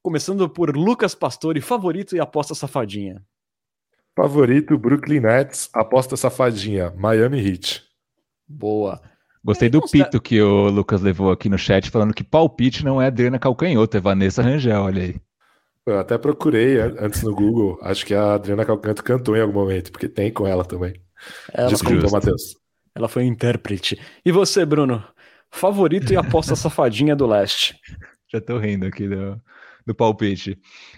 Começando por Lucas Pastore, favorito e aposta safadinha. Favorito, Brooklyn Nets, aposta safadinha, Miami Heat. Boa. Gostei do pito que o Lucas levou aqui no chat, falando que palpite não é Adriana Calcanhoto, é Vanessa Rangel, olha aí. Eu até procurei antes no Google, acho que a Adriana Calcanhoto cantou em algum momento, porque tem com ela também. Ela Desculpa, Matheus. Ela foi intérprete. E você, Bruno? Favorito e aposta safadinha do leste? Já tô rindo aqui do, do palpite.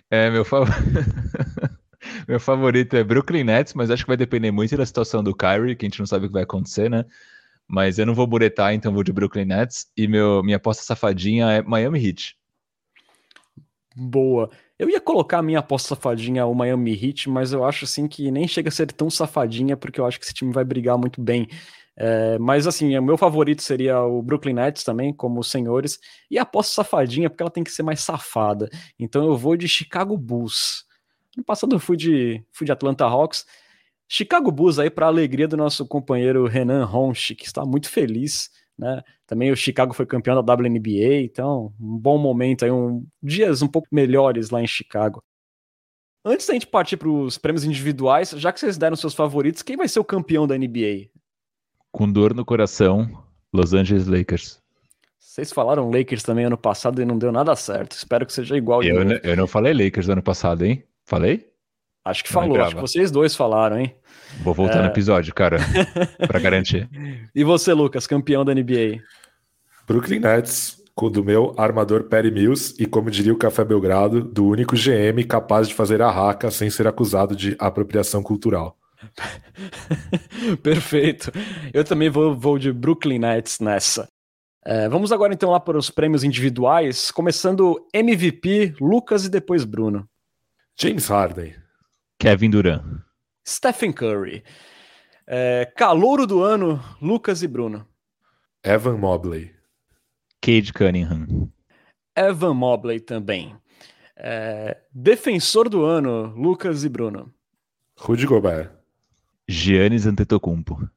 É, meu, fa... meu favorito é Brooklyn Nets, mas acho que vai depender muito da situação do Kyrie, que a gente não sabe o que vai acontecer, né? Mas eu não vou buretar, então vou de Brooklyn Nets. E meu, minha aposta safadinha é Miami Heat. Boa. Eu ia colocar a minha aposta safadinha o Miami Heat, mas eu acho assim que nem chega a ser tão safadinha, porque eu acho que esse time vai brigar muito bem. É, mas assim, o meu favorito seria o Brooklyn Nets também, como os senhores. E aposto safadinha, porque ela tem que ser mais safada. Então eu vou de Chicago Bulls. No passado eu fui de, fui de Atlanta Hawks. Chicago Bulls aí para alegria do nosso companheiro Renan Ronchi, que está muito feliz. Né? Também o Chicago foi campeão da WNBA, então um bom momento aí, um, dias um pouco melhores lá em Chicago. Antes da gente partir para os prêmios individuais, já que vocês deram seus favoritos, quem vai ser o campeão da NBA? Com dor no coração, Los Angeles Lakers. Vocês falaram Lakers também ano passado e não deu nada certo. Espero que seja igual. Eu, eu não falei Lakers ano passado, hein? Falei? Acho que não falou, acho que vocês dois falaram, hein? Vou voltar é... no episódio, cara, para garantir. E você, Lucas, campeão da NBA? Brooklyn Nets, com do meu armador Perry Mills e, como diria o Café Belgrado, do único GM capaz de fazer a raca sem ser acusado de apropriação cultural. Perfeito. Eu também vou, vou de Brooklyn Nets nessa. É, vamos agora então lá para os prêmios individuais, começando MVP, Lucas e depois Bruno. James Harden. Kevin Durant. Stephen Curry. É, calouro do ano, Lucas e Bruno. Evan Mobley. Cade Cunningham. Evan Mobley também. É, defensor do ano, Lucas e Bruno. Rudy Gobert. Giannis Antetokounmpo.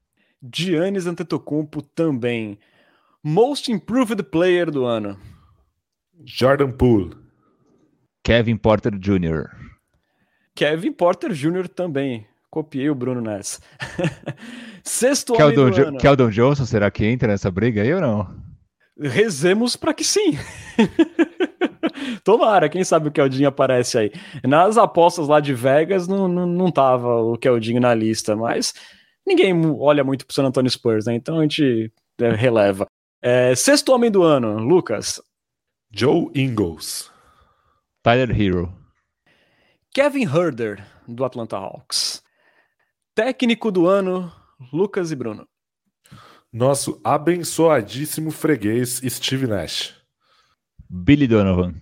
Giannis Antetokounmpo também. Most Improved Player do ano. Jordan Poole. Kevin Porter Jr. Kevin Porter Jr. também. Copiei o Bruno nessa. Sexto Keldon homem do jo ano. Keldon Johnson, será que entra nessa briga aí ou não? Rezemos para que sim. Tomara, quem sabe o Keldinho aparece aí. Nas apostas lá de Vegas não, não, não tava o Keldinho na lista, mas ninguém olha muito pro San Antonio Spurs, né? Então a gente é, releva. É, sexto homem do ano, Lucas. Joe Ingles. Tyler Hero. Kevin Herder, do Atlanta Hawks. Técnico do ano, Lucas e Bruno. Nosso abençoadíssimo freguês Steve Nash. Billy Donovan.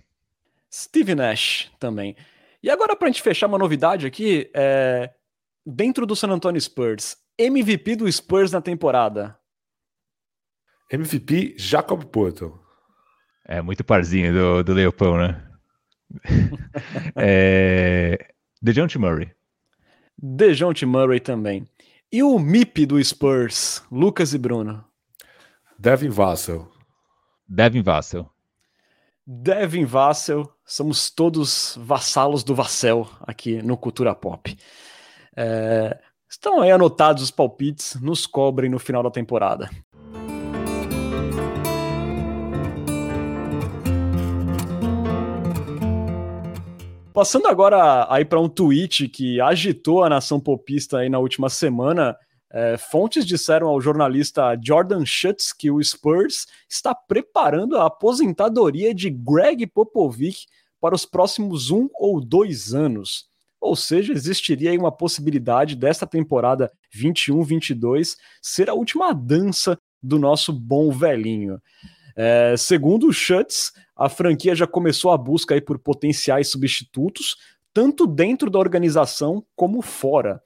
Steve Nash também. E agora, para a gente fechar uma novidade aqui, é... dentro do San Antonio Spurs, MVP do Spurs na temporada. MVP Jacob Porto. É muito parzinho do, do Leopão, né? é... DeJounte Murray. DeJounte Murray também. E o MIP do Spurs, Lucas e Bruno? Devin Vassell. Devin Vassell. Devin Vassell, somos todos vassalos do Vassell aqui no Cultura Pop. É, estão aí anotados os palpites, nos cobrem no final da temporada. Passando agora aí para um tweet que agitou a nação popista aí na última semana, é, fontes disseram ao jornalista Jordan Schutz que o Spurs está preparando a aposentadoria de Greg Popovich para os próximos um ou dois anos. Ou seja, existiria aí uma possibilidade desta temporada 21-22 ser a última dança do nosso bom velhinho. É, segundo o Schutz, a franquia já começou a busca aí por potenciais substitutos, tanto dentro da organização como fora.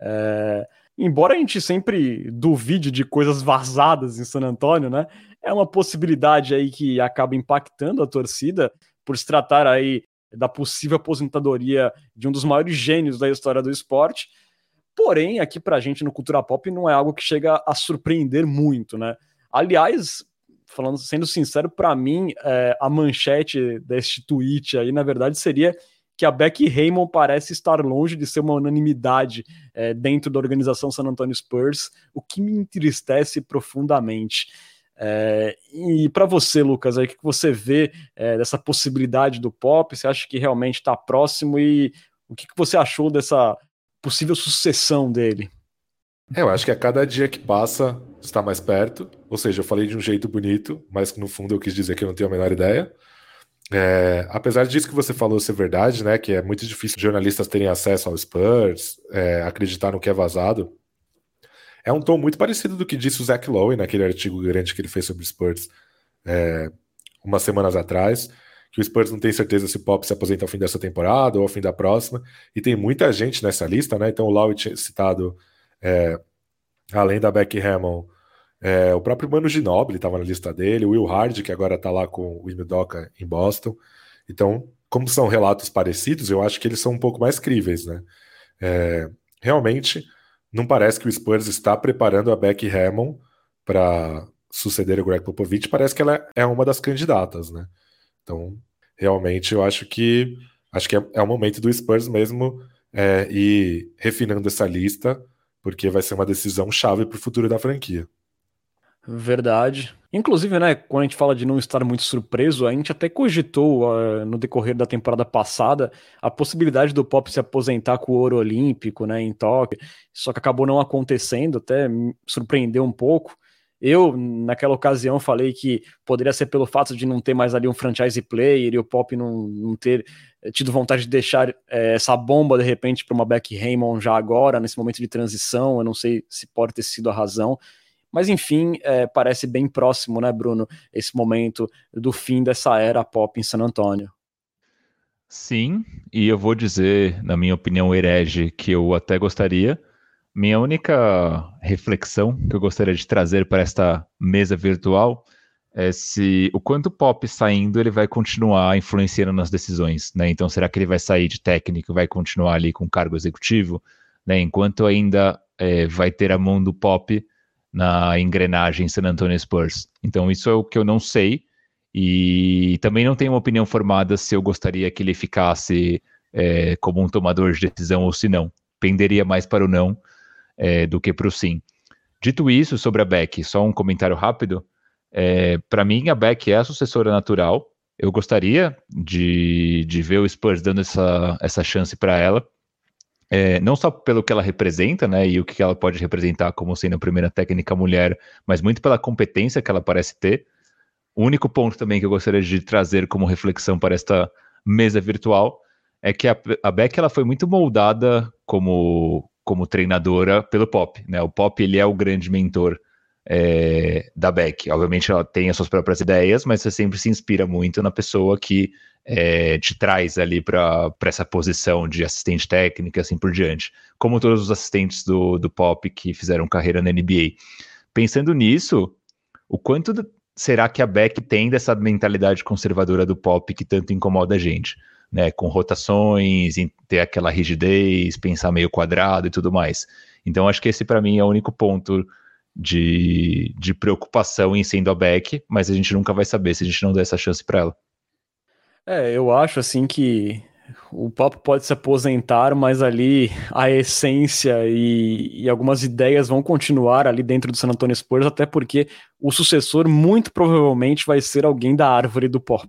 É, embora a gente sempre duvide de coisas vazadas em San Antônio, né? É uma possibilidade aí que acaba impactando a torcida por se tratar aí da possível aposentadoria de um dos maiores gênios da história do esporte. Porém, aqui pra gente no Cultura Pop não é algo que chega a surpreender muito, né? Aliás, falando, sendo sincero, para mim, é, a manchete deste tweet aí, na verdade, seria que a Becky Raymond parece estar longe de ser uma unanimidade é, dentro da organização San Antonio Spurs, o que me entristece profundamente. É, e para você, Lucas, aí, o que você vê é, dessa possibilidade do Pop? Você acha que realmente está próximo e o que, você achou dessa possível sucessão dele? É, eu acho que a cada dia que passa está mais perto. Ou seja, eu falei de um jeito bonito, mas no fundo eu quis dizer que eu não tenho a menor ideia. É, apesar disso que você falou ser verdade, né? Que é muito difícil jornalistas terem acesso ao Spurs, é, acreditar no que é vazado. É um tom muito parecido do que disse o Zach Lowe naquele artigo grande que ele fez sobre Spurs é, umas semanas atrás, que o Spurs não tem certeza se o Pop se aposenta ao fim dessa temporada ou ao fim da próxima, e tem muita gente nessa lista, né? Então o Lowe tinha citado é, além da Becky Hammond, é, o próprio Mano Ginobili estava na lista dele, o Will Hard, que agora está lá com o Doca em Boston. Então, como são relatos parecidos, eu acho que eles são um pouco mais críveis, né? É, realmente, não parece que o Spurs está preparando a Becky Hammond para suceder o Greg Popovich, parece que ela é uma das candidatas, né? Então, realmente, eu acho que acho que é, é o momento do Spurs mesmo é, ir refinando essa lista, porque vai ser uma decisão chave para o futuro da franquia. Verdade. Inclusive, né, quando a gente fala de não estar muito surpreso, a gente até cogitou uh, no decorrer da temporada passada a possibilidade do Pop se aposentar com o ouro olímpico, né, em Tóquio, só que acabou não acontecendo, até surpreendeu um pouco. Eu, naquela ocasião, falei que poderia ser pelo fato de não ter mais ali um franchise player e o Pop não, não ter eh, tido vontade de deixar é, essa bomba de repente para uma Beck Raymond já agora, nesse momento de transição. Eu não sei se pode ter sido a razão. Mas enfim, é, parece bem próximo, né, Bruno, esse momento do fim dessa era pop em San Antônio. Sim, e eu vou dizer, na minha opinião herege, que eu até gostaria. Minha única reflexão que eu gostaria de trazer para esta mesa virtual é se o quanto o Pop saindo ele vai continuar influenciando nas decisões, né? Então será que ele vai sair de técnico, vai continuar ali com cargo executivo, né? Enquanto ainda é, vai ter a mão do Pop na engrenagem San Antonio Spurs. Então isso é o que eu não sei e também não tenho uma opinião formada se eu gostaria que ele ficasse é, como um tomador de decisão ou se não. Penderia mais para o não é, do que para o sim. Dito isso sobre a Beck, só um comentário rápido. É, para mim, a Beck é a sucessora natural. Eu gostaria de, de ver o Spurs dando essa, essa chance para ela é, não só pelo que ela representa, né, e o que ela pode representar como sendo a primeira técnica mulher, mas muito pela competência que ela parece ter. O único ponto também que eu gostaria de trazer como reflexão para esta mesa virtual é que a, a Beck ela foi muito moldada como, como treinadora pelo Pop. Né? O Pop ele é o grande mentor é, da Beck. Obviamente ela tem as suas próprias ideias, mas você sempre se inspira muito na pessoa que é, te traz ali para essa posição de assistente técnico e assim por diante, como todos os assistentes do, do Pop que fizeram carreira na NBA. Pensando nisso, o quanto será que a Beck tem dessa mentalidade conservadora do Pop que tanto incomoda a gente? Né, com rotações, ter aquela rigidez, pensar meio quadrado e tudo mais. Então, acho que esse para mim é o único ponto de, de preocupação em sendo a Beck, mas a gente nunca vai saber se a gente não der essa chance para ela. É, eu acho assim que o Pop pode se aposentar, mas ali a essência e, e, algumas ideias vão continuar ali dentro do San Antonio Spurs, até porque o sucessor muito provavelmente vai ser alguém da árvore do Pop,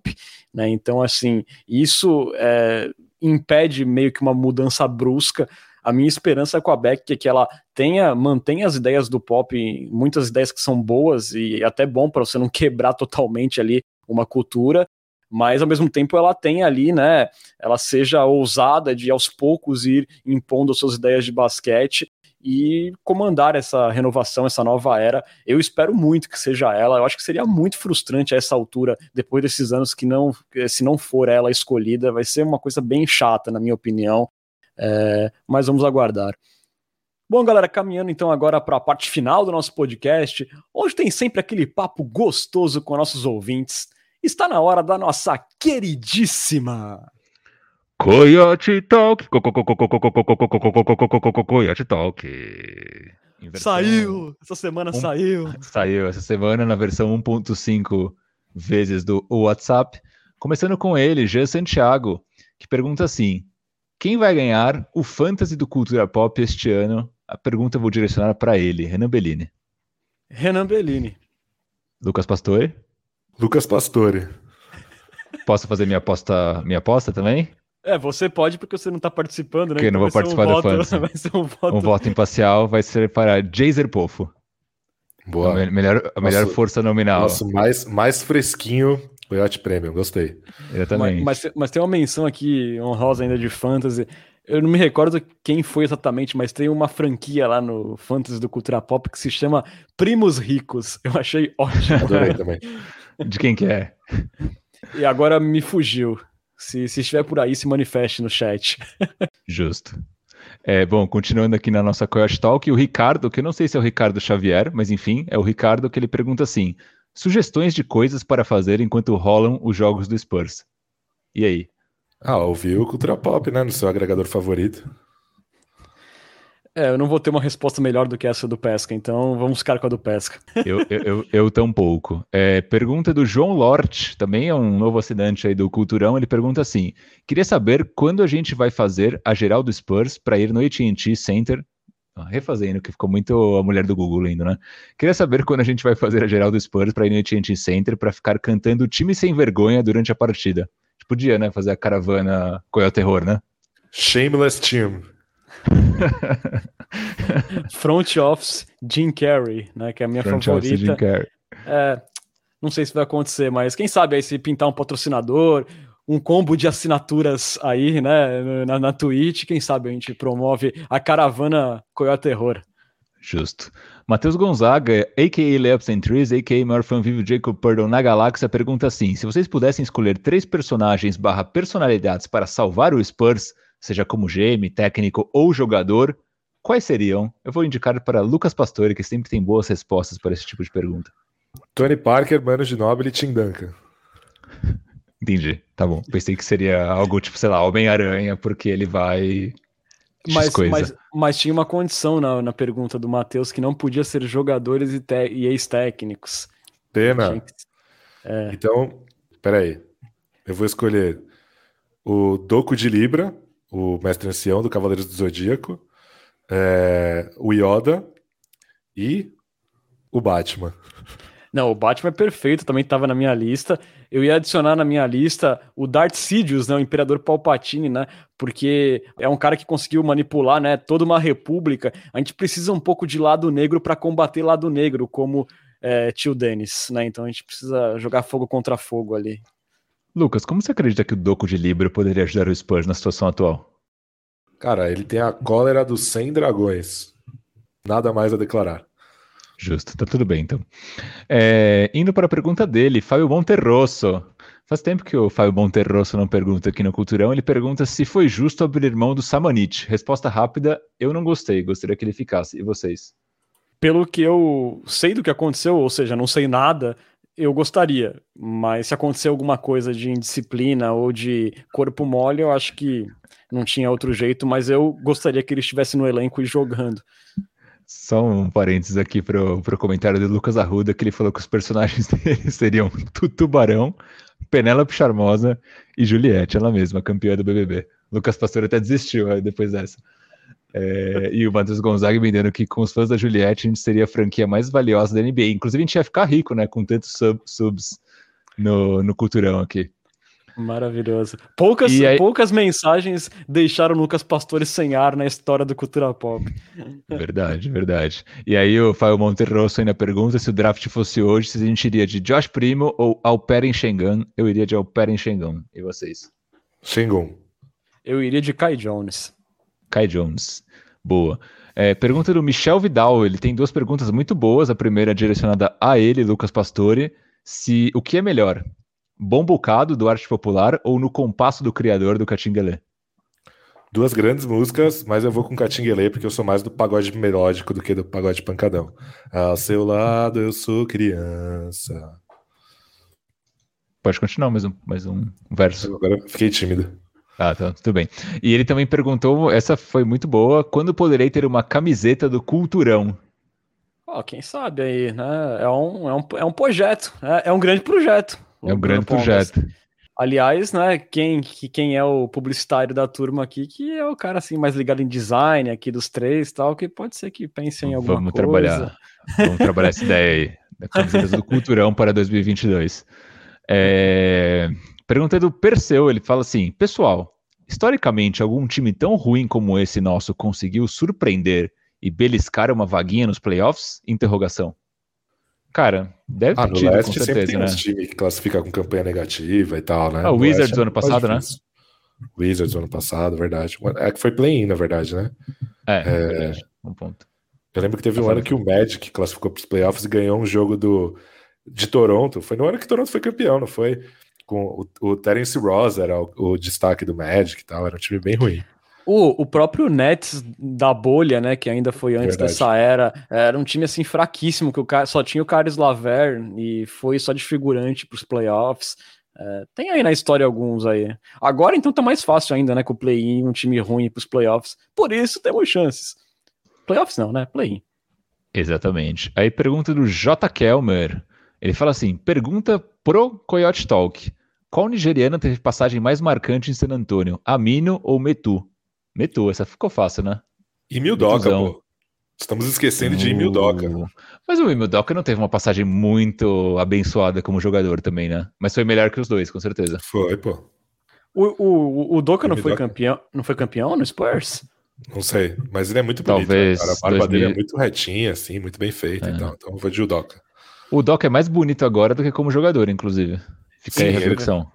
né? Então, assim, isso é, impede meio que uma mudança brusca. A minha esperança com a Beck é que ela tenha, mantenha as ideias do Pop, muitas ideias que são boas e até bom para você não quebrar totalmente ali uma cultura, mas ao mesmo tempo ela tem ali, né, ela seja ousada de aos poucos ir impondo suas ideias de basquete e comandar essa renovação, essa nova era. Eu espero muito que seja ela. Eu acho que seria muito frustrante a essa altura, depois desses anos que não, se não for ela escolhida, vai ser uma coisa bem chata, na minha opinião. É, mas vamos aguardar. Bom, galera, caminhando então agora para a parte final do nosso podcast, onde tem sempre aquele papo gostoso com nossos ouvintes. Está na hora da nossa queridíssima Coyote Talk. Coyote Talk. Saiu! Essa semana um... saiu. Saiu essa semana na versão 1.5 vezes do WhatsApp. Começando com ele, Jean Santiago, que pergunta assim: quem vai ganhar o Fantasy do Cultura Pop este ano? A pergunta eu vou direcionar para ele, Renan Bellini. Renan Bellini. Lucas Pastore. Lucas Pastore. Posso fazer minha aposta, minha aposta também? É, você pode porque você não está participando, né? Porque eu não então vou participar um da voto, um voto... um voto imparcial vai ser para Jazer Pofo. Boa. A melhor, a melhor nosso, força nominal. Nosso mais, mais fresquinho Coyote Premium, gostei. Exatamente. Mas, mas, mas, tem uma menção aqui honrosa ainda de fantasy. Eu não me recordo quem foi exatamente, mas tem uma franquia lá no Fantasy do Cultura Pop que se chama Primos Ricos. Eu achei ótimo. Adorei também. De quem que é? E agora me fugiu. Se, se estiver por aí, se manifeste no chat. Justo. É, bom, continuando aqui na nossa Coyote Talk, o Ricardo, que eu não sei se é o Ricardo Xavier, mas enfim, é o Ricardo que ele pergunta assim: sugestões de coisas para fazer enquanto rolam os jogos do Spurs. E aí? Ah, ouviu Cultura Pop, né? No seu agregador favorito. É, eu não vou ter uma resposta melhor do que essa do Pesca, então vamos ficar com a do Pesca. Eu, eu, eu, eu tampouco. É, pergunta do João Lort, também é um novo assinante aí do Culturão. Ele pergunta assim: queria saber quando a gente vai fazer a geral do Spurs para ir no AT&T Center. Ah, refazendo, que ficou muito a mulher do Google indo, né? Queria saber quando a gente vai fazer a geral do Spurs para ir no AT&T Center para ficar cantando time sem vergonha durante a partida. Podia, né? Fazer a caravana Coel Terror, né? Shameless Team. Front Office Jim Carrey, né? Que é a minha Front favorita. Jim Carrey. É, não sei se vai acontecer, mas quem sabe aí se pintar um patrocinador, um combo de assinaturas aí, né? Na, na Twitch, quem sabe a gente promove a caravana Coyote Terror. Justo. Matheus Gonzaga, a.k.a. Layups and Trees, a.k.a. maior fã vivo Jacob Purdle na galáxia, pergunta assim, se vocês pudessem escolher três personagens barra personalidades para salvar o Spurs, seja como GM, técnico ou jogador, quais seriam? Eu vou indicar para Lucas Pastore, que sempre tem boas respostas para esse tipo de pergunta. Tony Parker, Mano de Nobre e Tim Duncan. Entendi, tá bom. Pensei que seria algo tipo, sei lá, Homem-Aranha, porque ele vai mas, mas, mas, tinha uma condição na, na pergunta do Matheus que não podia ser jogadores e, e ex-técnicos. Pena. É. Então, peraí. Eu vou escolher o Doco de Libra, o mestre ancião do Cavaleiros do Zodíaco, é, o Yoda e o Batman. Não, o Batman é perfeito, também estava na minha lista. Eu ia adicionar na minha lista o Darth Sidious, né, o Imperador Palpatine, né, porque é um cara que conseguiu manipular, né, toda uma república. A gente precisa um pouco de lado negro para combater lado negro, como é, tio Dennis, né? Então a gente precisa jogar fogo contra fogo ali. Lucas, como você acredita que o Doco de Libra poderia ajudar o Spurs na situação atual? Cara, ele tem a cólera dos 100 dragões. Nada mais a declarar. Justo, tá tudo bem então. É, indo para a pergunta dele, Fábio Monterrosso. Faz tempo que o Fábio Monterrosso não pergunta aqui no Culturão. Ele pergunta se foi justo abrir mão do Samanit. Resposta rápida: eu não gostei, gostaria que ele ficasse. E vocês? Pelo que eu sei do que aconteceu, ou seja, não sei nada, eu gostaria. Mas se acontecer alguma coisa de indisciplina ou de corpo mole, eu acho que não tinha outro jeito. Mas eu gostaria que ele estivesse no elenco e jogando. Só um parênteses aqui pro, pro comentário do Lucas Arruda, que ele falou que os personagens dele seriam Tubarão, Penélope Charmosa e Juliette, ela mesma, campeã do BBB. Lucas Pastor até desistiu depois dessa. É, e o Matheus Gonzaga me dando que com os fãs da Juliette a gente seria a franquia mais valiosa da NBA. Inclusive a gente ia ficar rico, né? Com tantos sub, subs no, no culturão aqui. Maravilhoso. Poucas, aí... poucas mensagens deixaram o Lucas Pastore sem ar na história do Cultura Pop. Verdade, verdade. E aí o Fábio Monterrosso ainda pergunta se o draft fosse hoje, se a gente iria de Josh Primo ou Alperen Schengen. Eu iria de Alperen Schengen. E vocês? Schengen. Eu iria de Kai Jones. Kai Jones. Boa. É, pergunta do Michel Vidal. Ele tem duas perguntas muito boas. A primeira é direcionada a ele, Lucas Pastore. Se o que é melhor, Bom Bocado, do Arte Popular, ou No Compasso do Criador, do Catinguelê? Duas grandes músicas, mas eu vou com Catinguelê porque eu sou mais do pagode melódico do que do pagode pancadão. Ao seu lado eu sou criança. Pode continuar mais um, mais um verso. Agora fiquei tímido. Ah, tá, tudo bem. E ele também perguntou, essa foi muito boa, quando poderei ter uma camiseta do Culturão? Oh, quem sabe aí, né? É um, é um, é um projeto, é, é um grande projeto. É um grande projeto. Aliás, né, quem, quem é o publicitário da turma aqui, que é o cara assim mais ligado em design aqui dos três tal, que pode ser que pense em alguma Vamos coisa. Trabalhar. Vamos trabalhar essa ideia aí, da camiseta do Culturão para 2022. É... Pergunta do Perseu, ele fala assim, pessoal, historicamente algum time tão ruim como esse nosso conseguiu surpreender e beliscar uma vaguinha nos playoffs? Interrogação. Cara, deve ah, ter tido, com certeza, tem né? time que classifica com campanha negativa e tal, né? Ah, o Wizards do ano é passado, né? Wizards do ano passado, verdade. É que foi play-in, na verdade, né? É, é, verdade. Um ponto. Eu lembro que teve um ano que o Magic classificou para os playoffs e ganhou um jogo do, de Toronto. Foi no ano que Toronto foi campeão, não foi? Com o, o Terence Ross era o, o destaque do Magic e tal, era um time bem ruim. O, o próprio Nets da bolha, né, que ainda foi antes Verdade. dessa era, era um time assim fraquíssimo, que o cara só tinha o Caris Laver e foi só de figurante para os playoffs. É, tem aí na história alguns aí. Agora então tá mais fácil ainda, né, com o play-in, um time ruim para os playoffs. Por isso temos chances. Playoffs não, né? Play-in. Exatamente. Aí pergunta do J. Kelmer. Ele fala assim: pergunta pro Coyote Talk. Qual nigeriano teve passagem mais marcante em San Antônio? Amino ou Metu? Metu, essa ficou fácil, né? E Mildoca, pô. Estamos esquecendo uh... de Imildoca. Mas o Imildoca não teve uma passagem muito abençoada como jogador também, né? Mas foi melhor que os dois, com certeza. Foi, pô. O, o, o Doca não foi campeão, não foi campeão no Spurs? Não sei, mas ele é muito bonito. Né, Talvez. Né, a barba 2000... dele é muito retinha, assim, muito bem feita é. então. Então foi de Udoca. O Doca é mais bonito agora do que como jogador, inclusive. Fica Sim, aí a reflexão.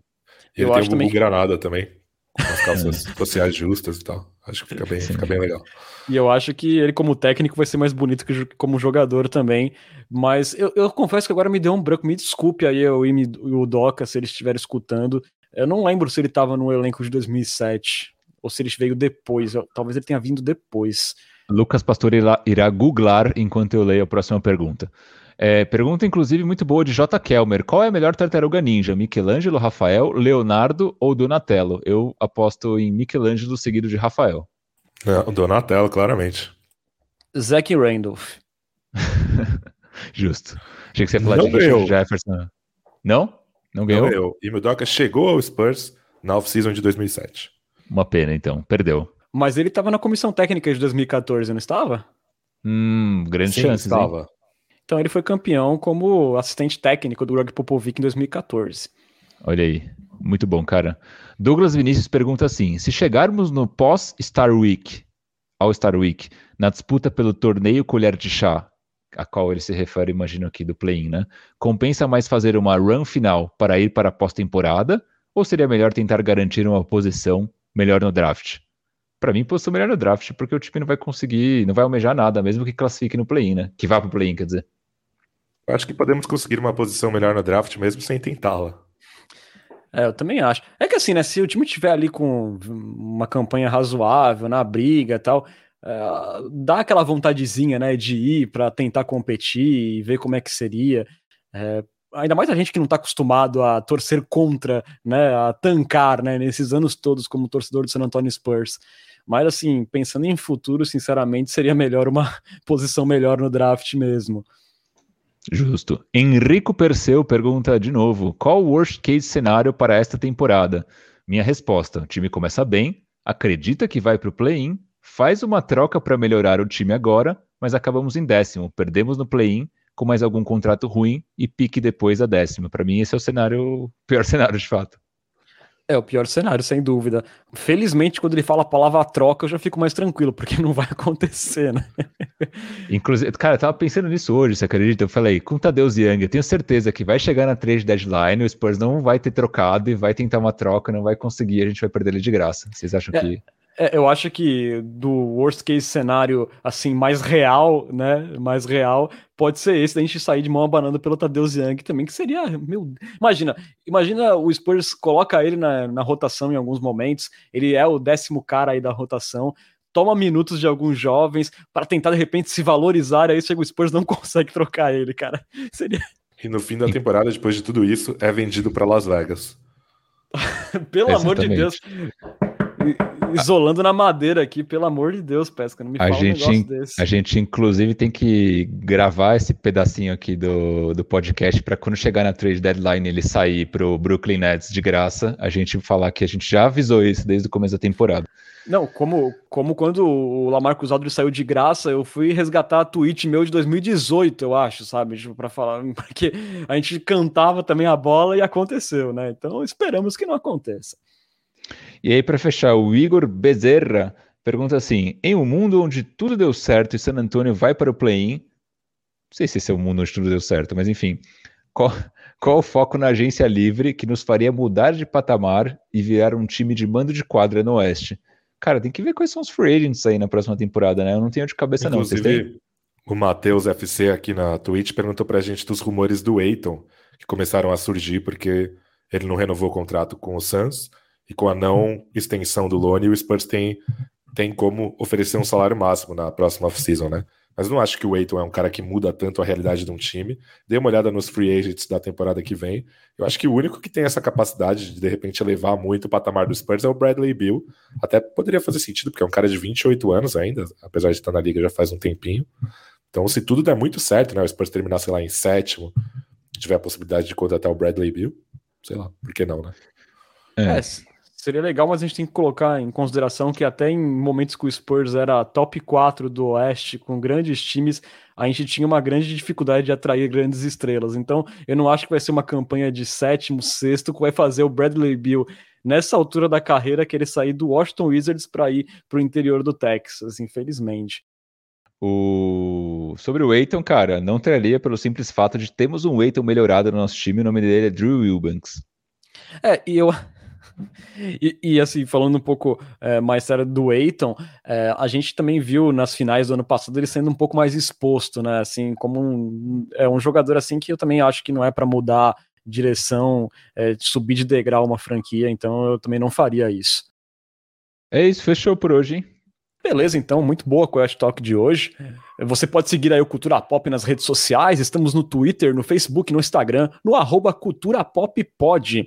Ele, ele tem o também... Granada também. Com as calças sociais justas e tal. Acho que fica bem, fica bem legal. E eu acho que ele, como técnico, vai ser mais bonito que como jogador também. Mas eu, eu confesso que agora me deu um branco. Me desculpe aí eu e o Doca, se ele estiver escutando. Eu não lembro se ele estava no elenco de 2007 ou se ele veio depois. Eu, talvez ele tenha vindo depois. Lucas Pastor irá, irá googlar enquanto eu leio a próxima pergunta. É, pergunta, inclusive, muito boa de J. Kelmer. Qual é a melhor tartaruga ninja? Michelangelo, Rafael, Leonardo ou Donatello? Eu aposto em Michelangelo seguido de Rafael. É, Donatello, claramente. Zack Randolph. Justo. Achei que você ia falar Não de ganhou. Jefferson. Não? Não ganhou? Não ganhou. E Mildoca chegou ao Spurs na off-season de 2007. Uma pena, então. Perdeu. Mas ele estava na comissão técnica de 2014, não estava? Hum, grande Sim, chance. Estava. Hein? Então ele foi campeão como assistente técnico do Greg Popovic em 2014. Olha aí, muito bom, cara. Douglas Vinícius pergunta assim: se chegarmos no pós-Star Week, ao Star Week, na disputa pelo torneio Colher de Chá, a qual ele se refere, imagino aqui, do play-in, né? Compensa mais fazer uma run final para ir para a pós-temporada? Ou seria melhor tentar garantir uma posição melhor no draft? Para mim, posição melhor no draft, porque o time não vai conseguir, não vai almejar nada, mesmo que classifique no play-in, né? Que vá para o play-in, quer dizer. Acho que podemos conseguir uma posição melhor no draft mesmo sem tentá-la. É, eu também acho. É que assim, né? Se o time tiver ali com uma campanha razoável, na briga e tal, é, dá aquela vontadezinha, né, de ir para tentar competir e ver como é que seria. É, ainda mais a gente que não está acostumado a torcer contra, né, a tancar, né, nesses anos todos como torcedor do San Antonio Spurs. Mas assim, pensando em futuro, sinceramente, seria melhor uma posição melhor no draft mesmo. Justo. Henrico Perseu pergunta de novo: qual o worst case cenário para esta temporada? Minha resposta: o time começa bem, acredita que vai para o play-in, faz uma troca para melhorar o time agora, mas acabamos em décimo, perdemos no play-in com mais algum contrato ruim e pique depois a décima. Para mim, esse é o cenário, o pior cenário de fato. É o pior cenário, sem dúvida. Felizmente, quando ele fala a palavra troca, eu já fico mais tranquilo, porque não vai acontecer, né? Inclusive, cara, eu tava pensando nisso hoje, você acredita? Eu falei, com Tadeu Young, eu tenho certeza que vai chegar na trade deadline, o Spurs não vai ter trocado e vai tentar uma troca, não vai conseguir, a gente vai perder ele de graça. Vocês acham é, que. É, eu acho que do worst case cenário, assim, mais real, né? Mais real, pode ser esse da gente sair de mão abanando pelo Tadeu Young também, que seria, meu, imagina, imagina o Spurs coloca ele na, na rotação em alguns momentos, ele é o décimo cara aí da rotação, toma minutos de alguns jovens para tentar de repente se valorizar, aí chega o Spurs não consegue trocar ele, cara. Seria E no fim da temporada, depois de tudo isso, é vendido para Las Vegas. Pelo Exatamente. amor de Deus isolando na madeira aqui, pelo amor de Deus, Pesca, não me a fala gente, um desse. A gente, inclusive, tem que gravar esse pedacinho aqui do, do podcast para quando chegar na trade deadline ele sair pro Brooklyn Nets de graça, a gente falar que a gente já avisou isso desde o começo da temporada. Não, como, como quando o Lamarcus Aldridge saiu de graça, eu fui resgatar a tweet meu de 2018, eu acho, sabe? Tipo, para falar, porque a gente cantava também a bola e aconteceu, né? Então esperamos que não aconteça. E aí, para fechar, o Igor Bezerra pergunta assim: em um mundo onde tudo deu certo e San Antonio vai para o play-in, não sei se esse é o mundo onde tudo deu certo, mas enfim, qual, qual o foco na agência livre que nos faria mudar de patamar e virar um time de mando de quadra no Oeste? Cara, tem que ver quais são os free agents aí na próxima temporada, né? Eu não tenho de cabeça, Inclusive, não. Vocês têm? O Matheus FC aqui na Twitch perguntou pra gente dos rumores do Eiton, que começaram a surgir porque ele não renovou o contrato com o Suns. E com a não extensão do Lone, o Spurs tem tem como oferecer um salário máximo na próxima off-season, né? Mas não acho que o Aiton é um cara que muda tanto a realidade de um time. Dê uma olhada nos free agents da temporada que vem. Eu acho que o único que tem essa capacidade de, de repente, elevar muito o patamar do Spurs é o Bradley Bill. Até poderia fazer sentido, porque é um cara de 28 anos ainda, apesar de estar na liga já faz um tempinho. Então, se tudo der muito certo, né? O Spurs terminar, sei lá, em sétimo, tiver a possibilidade de contratar o Bradley Bill, sei lá, por que não, né? É. é. Seria legal, mas a gente tem que colocar em consideração que até em momentos que o Spurs era top 4 do Oeste, com grandes times, a gente tinha uma grande dificuldade de atrair grandes estrelas. Então, eu não acho que vai ser uma campanha de sétimo, sexto, que vai fazer o Bradley Bill, nessa altura da carreira, querer sair do Washington Wizards para ir para o interior do Texas, infelizmente. O... Sobre o Eiton, cara, não traria pelo simples fato de termos um Eiton melhorado no nosso time, o nome dele é Drew Wilbanks. É, e eu. E, e, assim, falando um pouco é, mais sério do Eiton, é, a gente também viu nas finais do ano passado ele sendo um pouco mais exposto, né? Assim, como um, é um jogador assim que eu também acho que não é para mudar direção, é, subir de degrau uma franquia, então eu também não faria isso. É isso, fechou por hoje, hein? Beleza, então, muito boa com o Talk de hoje. Você pode seguir aí o Cultura Pop nas redes sociais, estamos no Twitter, no Facebook, no Instagram, no arroba Cultura Pop Pod.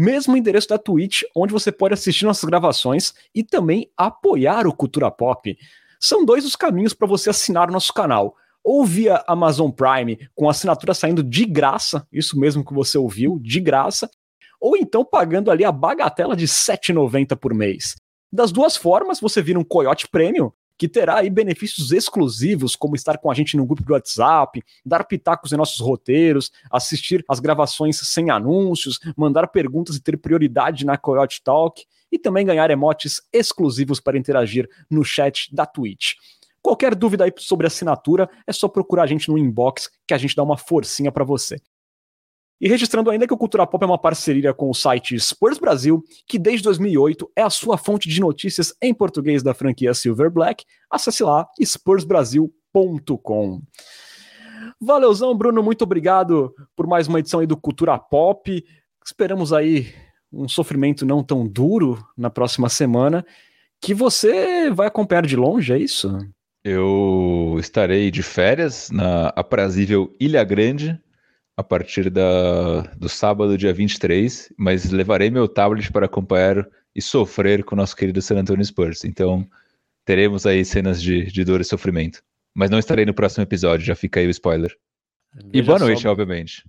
Mesmo endereço da Twitch, onde você pode assistir nossas gravações e também apoiar o Cultura Pop. São dois os caminhos para você assinar o nosso canal. Ou via Amazon Prime, com assinatura saindo de graça, isso mesmo que você ouviu, de graça, ou então pagando ali a bagatela de R$ 7,90 por mês. Das duas formas, você vira um Coyote Premium, que terá aí benefícios exclusivos, como estar com a gente no grupo do WhatsApp, dar pitacos em nossos roteiros, assistir às gravações sem anúncios, mandar perguntas e ter prioridade na Coyote Talk, e também ganhar emotes exclusivos para interagir no chat da Twitch. Qualquer dúvida aí sobre assinatura, é só procurar a gente no inbox que a gente dá uma forcinha para você. E registrando ainda que o Cultura Pop é uma parceria com o site Spurs Brasil, que desde 2008 é a sua fonte de notícias em português da franquia Silver Black. Acesse lá spursbrasil.com. Valeuzão, Bruno, muito obrigado por mais uma edição aí do Cultura Pop. Esperamos aí um sofrimento não tão duro na próxima semana, que você vai acompanhar de longe, é isso? Eu estarei de férias na aprazível Ilha Grande, a partir da, do sábado, dia 23, mas levarei meu tablet para acompanhar e sofrer com o nosso querido San Antonio Spurs. Então, teremos aí cenas de, de dor e sofrimento. Mas não estarei no próximo episódio, já fica aí o spoiler. Veja e boa noite, só... obviamente.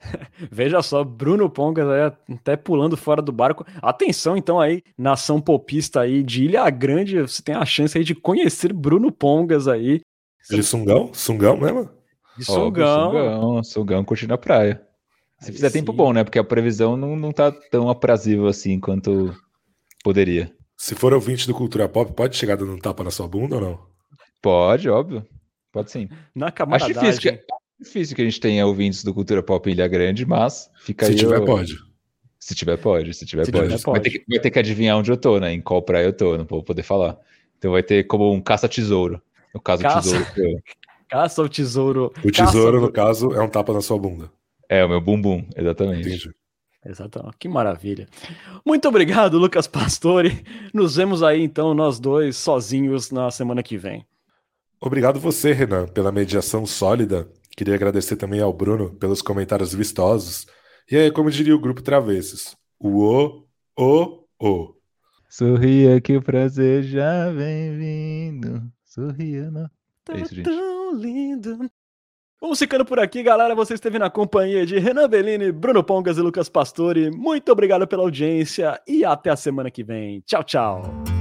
Veja só, Bruno Pongas aí, até pulando fora do barco. Atenção, então, aí, nação popista aí de Ilha Grande, você tem a chance aí de conhecer Bruno Pongas aí. De Sungão? Sungão mesmo? De sungão. Sungão, sungão curtindo a praia. Se Aí fizer sim. tempo bom, né? Porque a previsão não, não tá tão aprazível assim quanto poderia. Se for ouvinte do Cultura Pop, pode chegar dando um tapa na sua bunda ou não? Pode, óbvio. Pode sim. Na camaradagem. Acho difícil que, difícil que a gente tenha ouvintes do Cultura Pop em Ilha Grande, mas fica Se aí. Se tiver, pode. Se tiver, pode. Se tiver, Se pode. Tiver, pode. Vai, ter que, vai ter que adivinhar onde eu tô, né? Em qual praia eu tô, não vou poder falar. Então vai ter como um caça-tesouro. No caso, caça... tesouro. Caça o tesouro. O tesouro, no caso, é um tapa na sua bunda. É, o meu bumbum, exatamente. Entendi. Exatamente. Que maravilha. Muito obrigado, Lucas Pastore. Nos vemos aí, então, nós dois sozinhos na semana que vem. Obrigado você, Renan, pela mediação sólida. Queria agradecer também ao Bruno pelos comentários vistosos. E aí, como diria o grupo Travessos, o o, o, o. Sorria que o prazer já vem vindo. Sorria, não. É isso, gente lindo. Vamos ficando por aqui, galera. Você esteve na companhia de Renan Bellini, Bruno Pongas e Lucas Pastore. Muito obrigado pela audiência e até a semana que vem. Tchau, tchau.